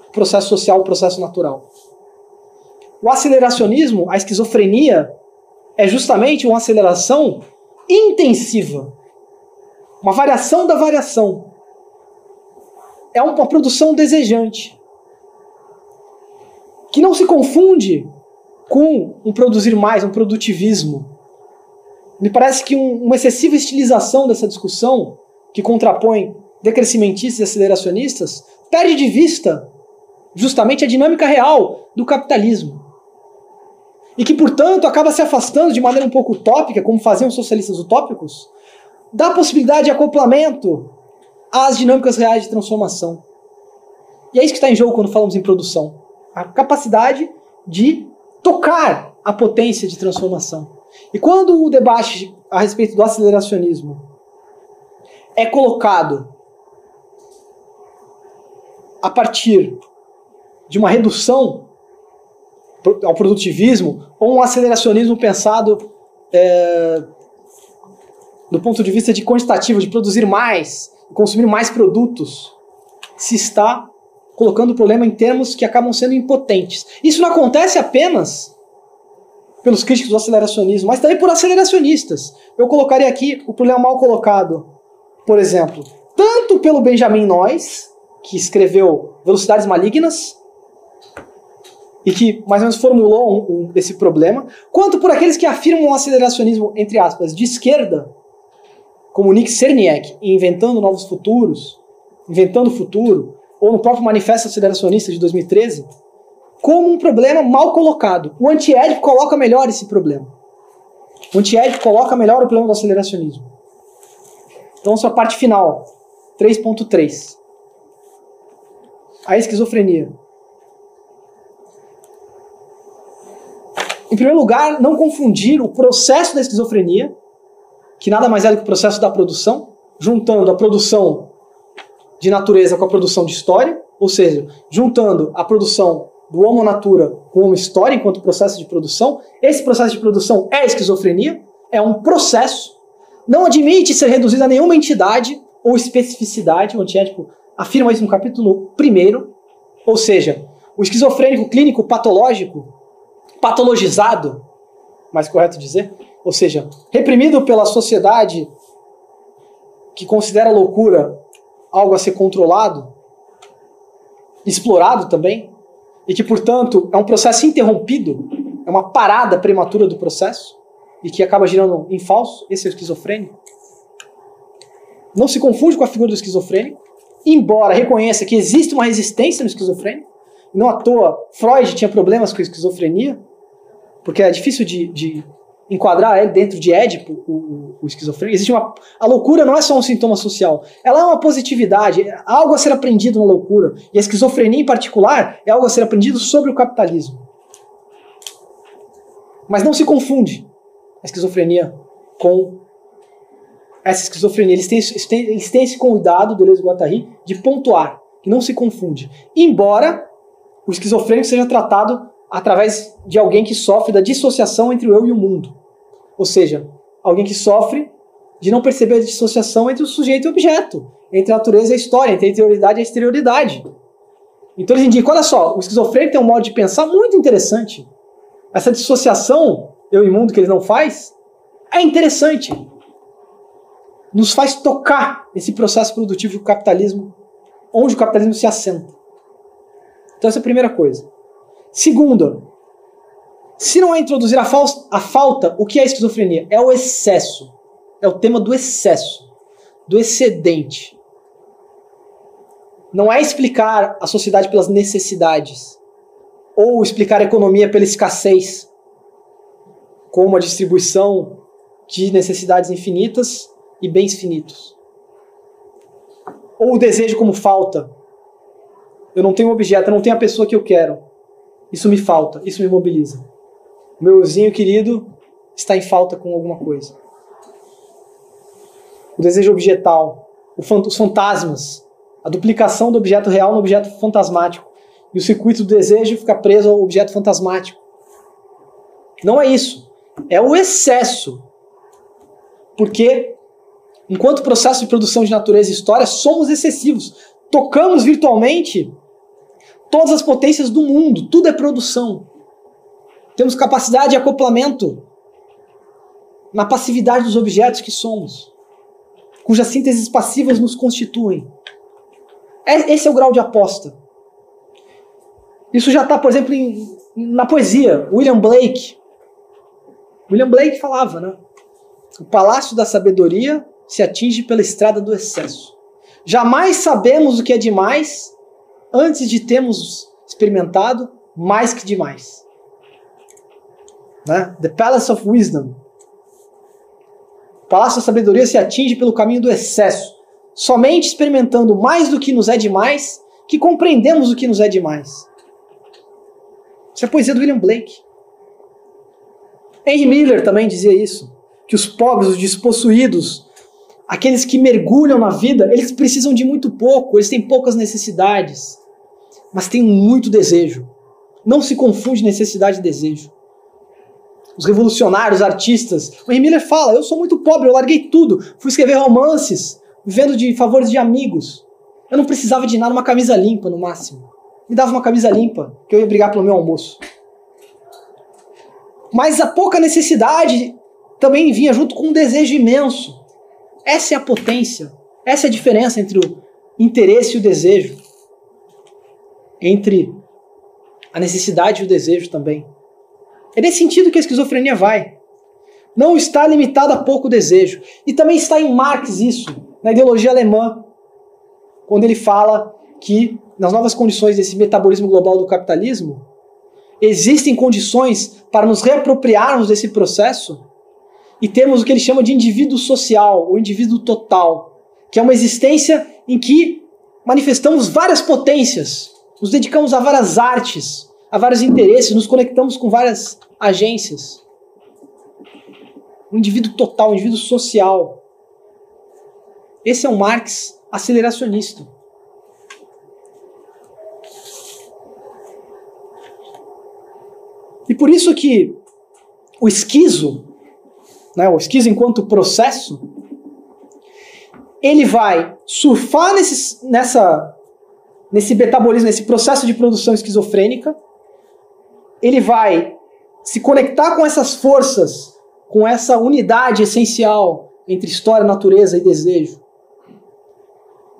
S3: o processo social, o processo natural. O aceleracionismo, a esquizofrenia, é justamente uma aceleração intensiva. Uma variação da variação. É uma produção desejante. Que não se confunde com um produzir mais, um produtivismo. Me parece que um, uma excessiva estilização dessa discussão, que contrapõe decrescimentistas e aceleracionistas, perde de vista justamente a dinâmica real do capitalismo e que, portanto, acaba se afastando de maneira um pouco utópica, como faziam os socialistas utópicos, da possibilidade de acoplamento às dinâmicas reais de transformação. E é isso que está em jogo quando falamos em produção. A capacidade de tocar a potência de transformação. E quando o debate a respeito do aceleracionismo é colocado a partir de uma redução ao produtivismo ou um aceleracionismo pensado é, do ponto de vista de quantitativo, de produzir mais, consumir mais produtos, se está colocando o problema em termos que acabam sendo impotentes. Isso não acontece apenas pelos críticos do aceleracionismo, mas também por aceleracionistas. Eu colocaria aqui o problema mal colocado, por exemplo, tanto pelo Benjamin Noyes, que escreveu Velocidades Malignas, e que mais ou menos formulou um, um, esse problema, quanto por aqueles que afirmam um aceleracionismo, entre aspas, de esquerda, como Nick Cerniak, inventando novos futuros, inventando o futuro, ou no próprio Manifesto Aceleracionista de 2013, como um problema mal colocado. O antiédico coloca melhor esse problema. O antiédico coloca melhor o problema do aceleracionismo. Então, sua parte final, 3.3. A esquizofrenia. Em primeiro lugar, não confundir o processo da esquizofrenia, que nada mais é do que o processo da produção, juntando a produção de natureza com a produção de história, ou seja, juntando a produção do Homo Natura com Homo História enquanto processo de produção. Esse processo de produção é esquizofrenia, é um processo, não admite ser reduzido a nenhuma entidade ou especificidade, o antiético afirma isso no capítulo 1, ou seja, o esquizofrênico clínico patológico patologizado, mais correto dizer, ou seja, reprimido pela sociedade que considera loucura algo a ser controlado, explorado também, e que, portanto, é um processo interrompido, é uma parada prematura do processo, e que acaba girando em falso, esse é o esquizofrênico. Não se confunde com a figura do esquizofrênico, embora reconheça que existe uma resistência no esquizofrênico, não à toa Freud tinha problemas com a esquizofrenia, porque é difícil de, de enquadrar ele dentro de Édipo, o, o, o esquizofrênico. Existe uma, a loucura não é só um sintoma social, ela é uma positividade, é algo a ser aprendido na loucura. E a esquizofrenia, em particular, é algo a ser aprendido sobre o capitalismo. Mas não se confunde a esquizofrenia com essa esquizofrenia. Eles têm, eles têm, esse cuidado, Deleuze Guattari, de pontuar, que não se confunde. Embora o esquizofrênico seja tratado através de alguém que sofre da dissociação entre o eu e o mundo. Ou seja, alguém que sofre de não perceber a dissociação entre o sujeito e o objeto, entre a natureza e a história, entre a interioridade e a exterioridade. Então eles indicam, olha só, o esquizofrênico tem um modo de pensar muito interessante. Essa dissociação, eu e mundo, que ele não faz, é interessante. Nos faz tocar esse processo produtivo do capitalismo, onde o capitalismo se assenta. Então essa é a primeira coisa. Segunda, se não é introduzir a, a falta, o que é esquizofrenia? É o excesso. É o tema do excesso, do excedente. Não é explicar a sociedade pelas necessidades. ou explicar a economia pela escassez, como a distribuição de necessidades infinitas e bens finitos. Ou o desejo como falta. Eu não tenho um objeto, eu não tenho a pessoa que eu quero. Isso me falta, isso me mobiliza. Meu vizinho querido está em falta com alguma coisa. O desejo objetal, os fantasmas, a duplicação do objeto real no objeto fantasmático. E o circuito do desejo fica preso ao objeto fantasmático. Não é isso. É o excesso. Porque, enquanto processo de produção de natureza e história, somos excessivos. Tocamos virtualmente todas as potências do mundo. Tudo é produção. Temos capacidade de acoplamento na passividade dos objetos que somos, cujas sínteses passivas nos constituem. É, esse é o grau de aposta. Isso já está, por exemplo, em, na poesia. William Blake. William Blake falava, né? O palácio da sabedoria se atinge pela estrada do excesso. Jamais sabemos o que é demais antes de termos experimentado mais que demais. Né? The Palace of Wisdom. O palácio da sabedoria se atinge pelo caminho do excesso. Somente experimentando mais do que nos é demais que compreendemos o que nos é demais. Isso é poesia do William Blake. Henry Miller também dizia isso, que os pobres, os despossuídos, aqueles que mergulham na vida, eles precisam de muito pouco, eles têm poucas necessidades, mas têm muito desejo. Não se confunde necessidade e desejo. Os revolucionários, artistas. O Henry Miller fala: Eu sou muito pobre, eu larguei tudo, fui escrever romances, vivendo de favores de amigos. Eu não precisava de nada, uma camisa limpa no máximo. Me dava uma camisa limpa, que eu ia brigar pelo meu almoço. Mas a pouca necessidade também vinha junto com um desejo imenso. Essa é a potência, essa é a diferença entre o interesse e o desejo. Entre a necessidade e o desejo também. É nesse sentido que a esquizofrenia vai. Não está limitada a pouco desejo. E também está em Marx isso, na ideologia alemã, quando ele fala que nas novas condições desse metabolismo global do capitalismo, existem condições para nos reapropriarmos desse processo e termos o que ele chama de indivíduo social, ou indivíduo total, que é uma existência em que manifestamos várias potências, nos dedicamos a várias artes, a vários interesses, nos conectamos com várias agências. Um indivíduo total, um indivíduo social. Esse é o Marx aceleracionista. E por isso que o esquizo, né, o esquizo enquanto processo, ele vai surfar nesse, nessa, nesse metabolismo, nesse processo de produção esquizofrênica, ele vai se conectar com essas forças, com essa unidade essencial entre história, natureza e desejo,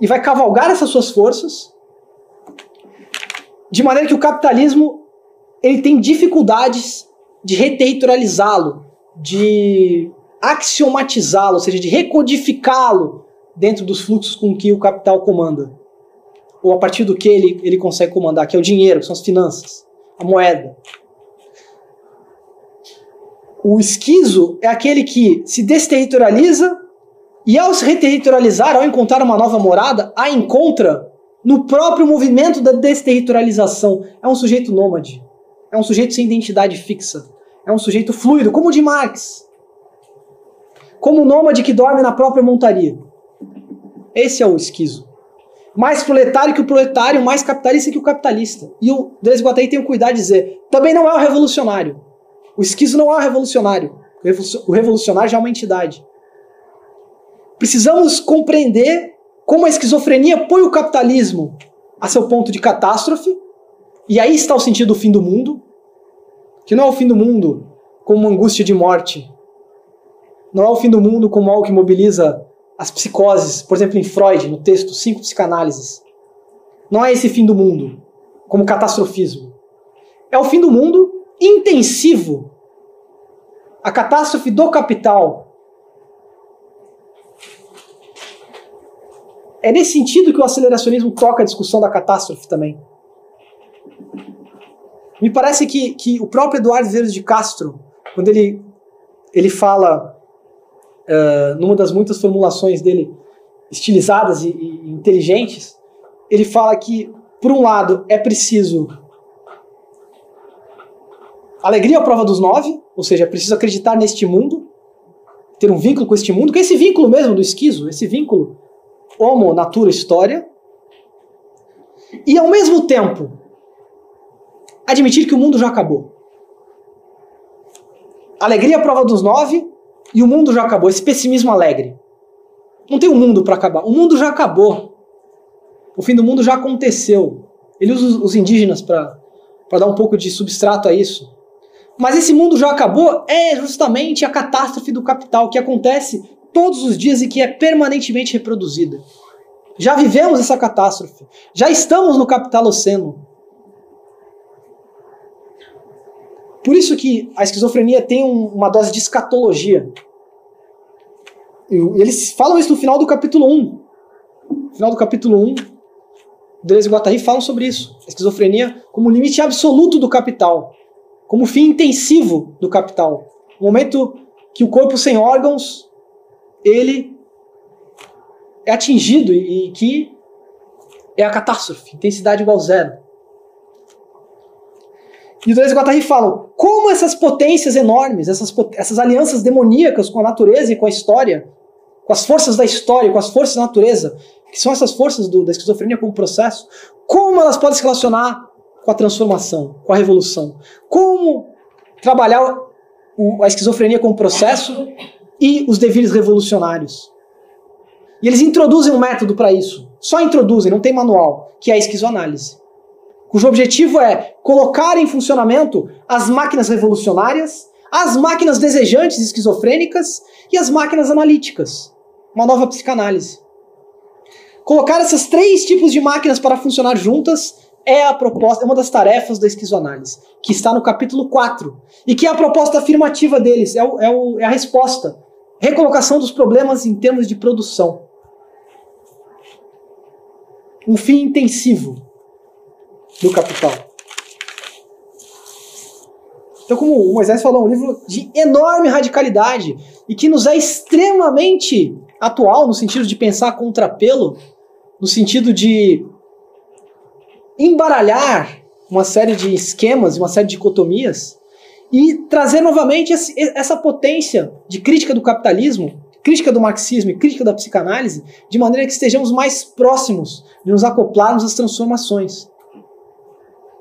S3: e vai cavalgar essas suas forças, de maneira que o capitalismo ele tem dificuldades de reterritorializá-lo, de axiomatizá-lo, ou seja, de recodificá-lo dentro dos fluxos com que o capital comanda. Ou a partir do que ele, ele consegue comandar, que é o dinheiro, que são as finanças, a moeda. O esquizo é aquele que se desterritorializa e ao se reterritorializar, ao encontrar uma nova morada, a encontra no próprio movimento da desterritorialização. É um sujeito nômade. É um sujeito sem identidade fixa. É um sujeito fluido, como o de Marx. Como o nômade que dorme na própria montaria. Esse é o esquizo. Mais proletário que o proletário, mais capitalista que o capitalista. E o Deleuze Guattari tem o cuidado de dizer, também não é o revolucionário. O esquizo não é o revolucionário. O revolucionário já é uma entidade. Precisamos compreender como a esquizofrenia põe o capitalismo a seu ponto de catástrofe e aí está o sentido do fim do mundo, que não é o fim do mundo como uma angústia de morte. Não é o fim do mundo como algo que mobiliza as psicoses, por exemplo, em Freud, no texto Cinco Psicanálises. Não é esse fim do mundo como catastrofismo. É o fim do mundo intensivo. A catástrofe do capital. É nesse sentido que o aceleracionismo toca a discussão da catástrofe também. Me parece que, que o próprio Eduardo Vieira de Castro, quando ele, ele fala, numa das muitas formulações dele, estilizadas e, e inteligentes, ele fala que, por um lado, é preciso alegria à prova dos nove, ou seja, é preciso acreditar neste mundo, ter um vínculo com este mundo, que é esse vínculo mesmo do esquizo, esse vínculo homo, natura, história, e ao mesmo tempo admitir que o mundo já acabou. Alegria à prova dos nove e o mundo já acabou, esse pessimismo alegre. Não tem um mundo para acabar, o mundo já acabou. O fim do mundo já aconteceu. Ele usa os indígenas para dar um pouco de substrato a isso. Mas esse mundo já acabou é justamente a catástrofe do capital que acontece todos os dias e que é permanentemente reproduzida. Já vivemos essa catástrofe. Já estamos no capitaloceno. Por isso que a esquizofrenia tem um, uma dose de escatologia. E eles falam isso no final do capítulo 1. No final do capítulo 1, Deleuze e Guattari falam sobre isso. A esquizofrenia como limite absoluto do capital como fim intensivo do capital. O momento que o corpo sem órgãos ele é atingido e que é a catástrofe, intensidade igual zero. E o Deleuze e Guattari falam como essas potências enormes, essas, essas alianças demoníacas com a natureza e com a história, com as forças da história, com as forças da natureza, que são essas forças do, da esquizofrenia como processo, como elas podem se relacionar com a transformação, com a revolução. Como trabalhar o, a esquizofrenia como processo e os devires revolucionários. E eles introduzem um método para isso. Só introduzem, não tem manual, que é a esquizoanálise. Cujo objetivo é colocar em funcionamento as máquinas revolucionárias, as máquinas desejantes esquizofrênicas e as máquinas analíticas. Uma nova psicanálise. Colocar esses três tipos de máquinas para funcionar juntas é a proposta, é uma das tarefas da esquizoanálise, que está no capítulo 4, e que é a proposta afirmativa deles, é, o, é, o, é a resposta. Recolocação dos problemas em termos de produção. Um fim intensivo do capital. Então, como o Moisés falou, é um livro de enorme radicalidade e que nos é extremamente atual no sentido de pensar contrapelo, no sentido de embaralhar uma série de esquemas, uma série de dicotomias e trazer novamente essa potência de crítica do capitalismo, crítica do marxismo e crítica da psicanálise, de maneira que estejamos mais próximos de nos acoplarmos às transformações.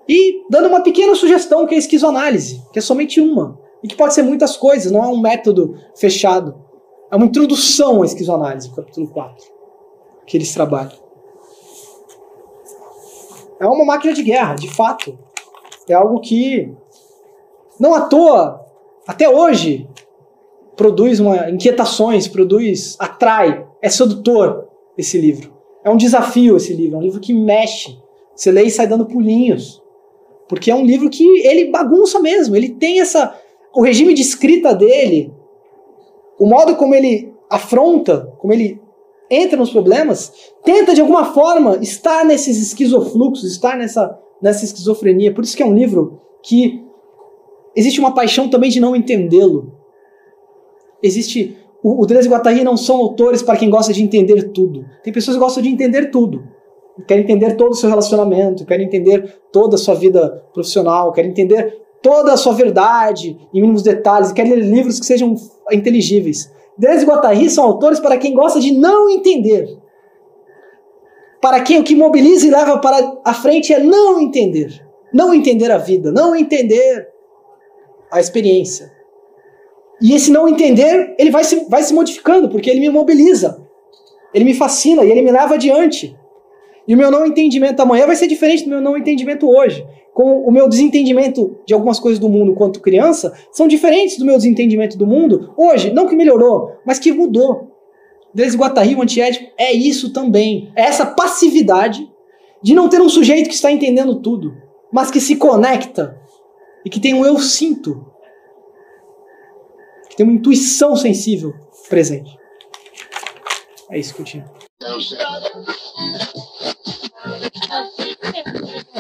S3: E dando uma pequena sugestão que é a esquizoanálise, que é somente uma, e que pode ser muitas coisas, não é um método fechado. É uma introdução à esquizoanálise, capítulo 4, que eles trabalham. É uma máquina de guerra, de fato. É algo que, não à toa, até hoje, produz uma, inquietações, produz, atrai, é sedutor esse livro. É um desafio esse livro, é um livro que mexe. Você lê e sai dando pulinhos. Porque é um livro que ele bagunça mesmo, ele tem essa. O regime de escrita dele, o modo como ele afronta, como ele entra nos problemas, tenta de alguma forma estar nesses esquizofluxos, estar nessa, nessa esquizofrenia. Por isso que é um livro que existe uma paixão também de não entendê-lo. Existe. O, o Deleuze e Guattari não são autores para quem gosta de entender tudo. Tem pessoas que gostam de entender tudo. Querem entender todo o seu relacionamento, querem entender toda a sua vida profissional, querem entender toda a sua verdade em mínimos detalhes, querem ler livros que sejam inteligíveis. Deleuze e Guattari são autores para quem gosta de não entender. Para quem o que mobiliza e leva para a frente é não entender. Não entender a vida, não entender a experiência. E esse não entender, ele vai se, vai se modificando, porque ele me mobiliza. Ele me fascina e ele me leva adiante. E o meu não entendimento amanhã vai ser diferente do meu não entendimento hoje com o meu desentendimento de algumas coisas do mundo quanto criança são diferentes do meu desentendimento do mundo hoje. Não que melhorou, mas que mudou. Desde Guattari, antiético é isso também. É essa passividade de não ter um sujeito que está entendendo tudo, mas que se conecta e que tem um eu sinto, que tem uma intuição sensível presente. É isso que eu tinha.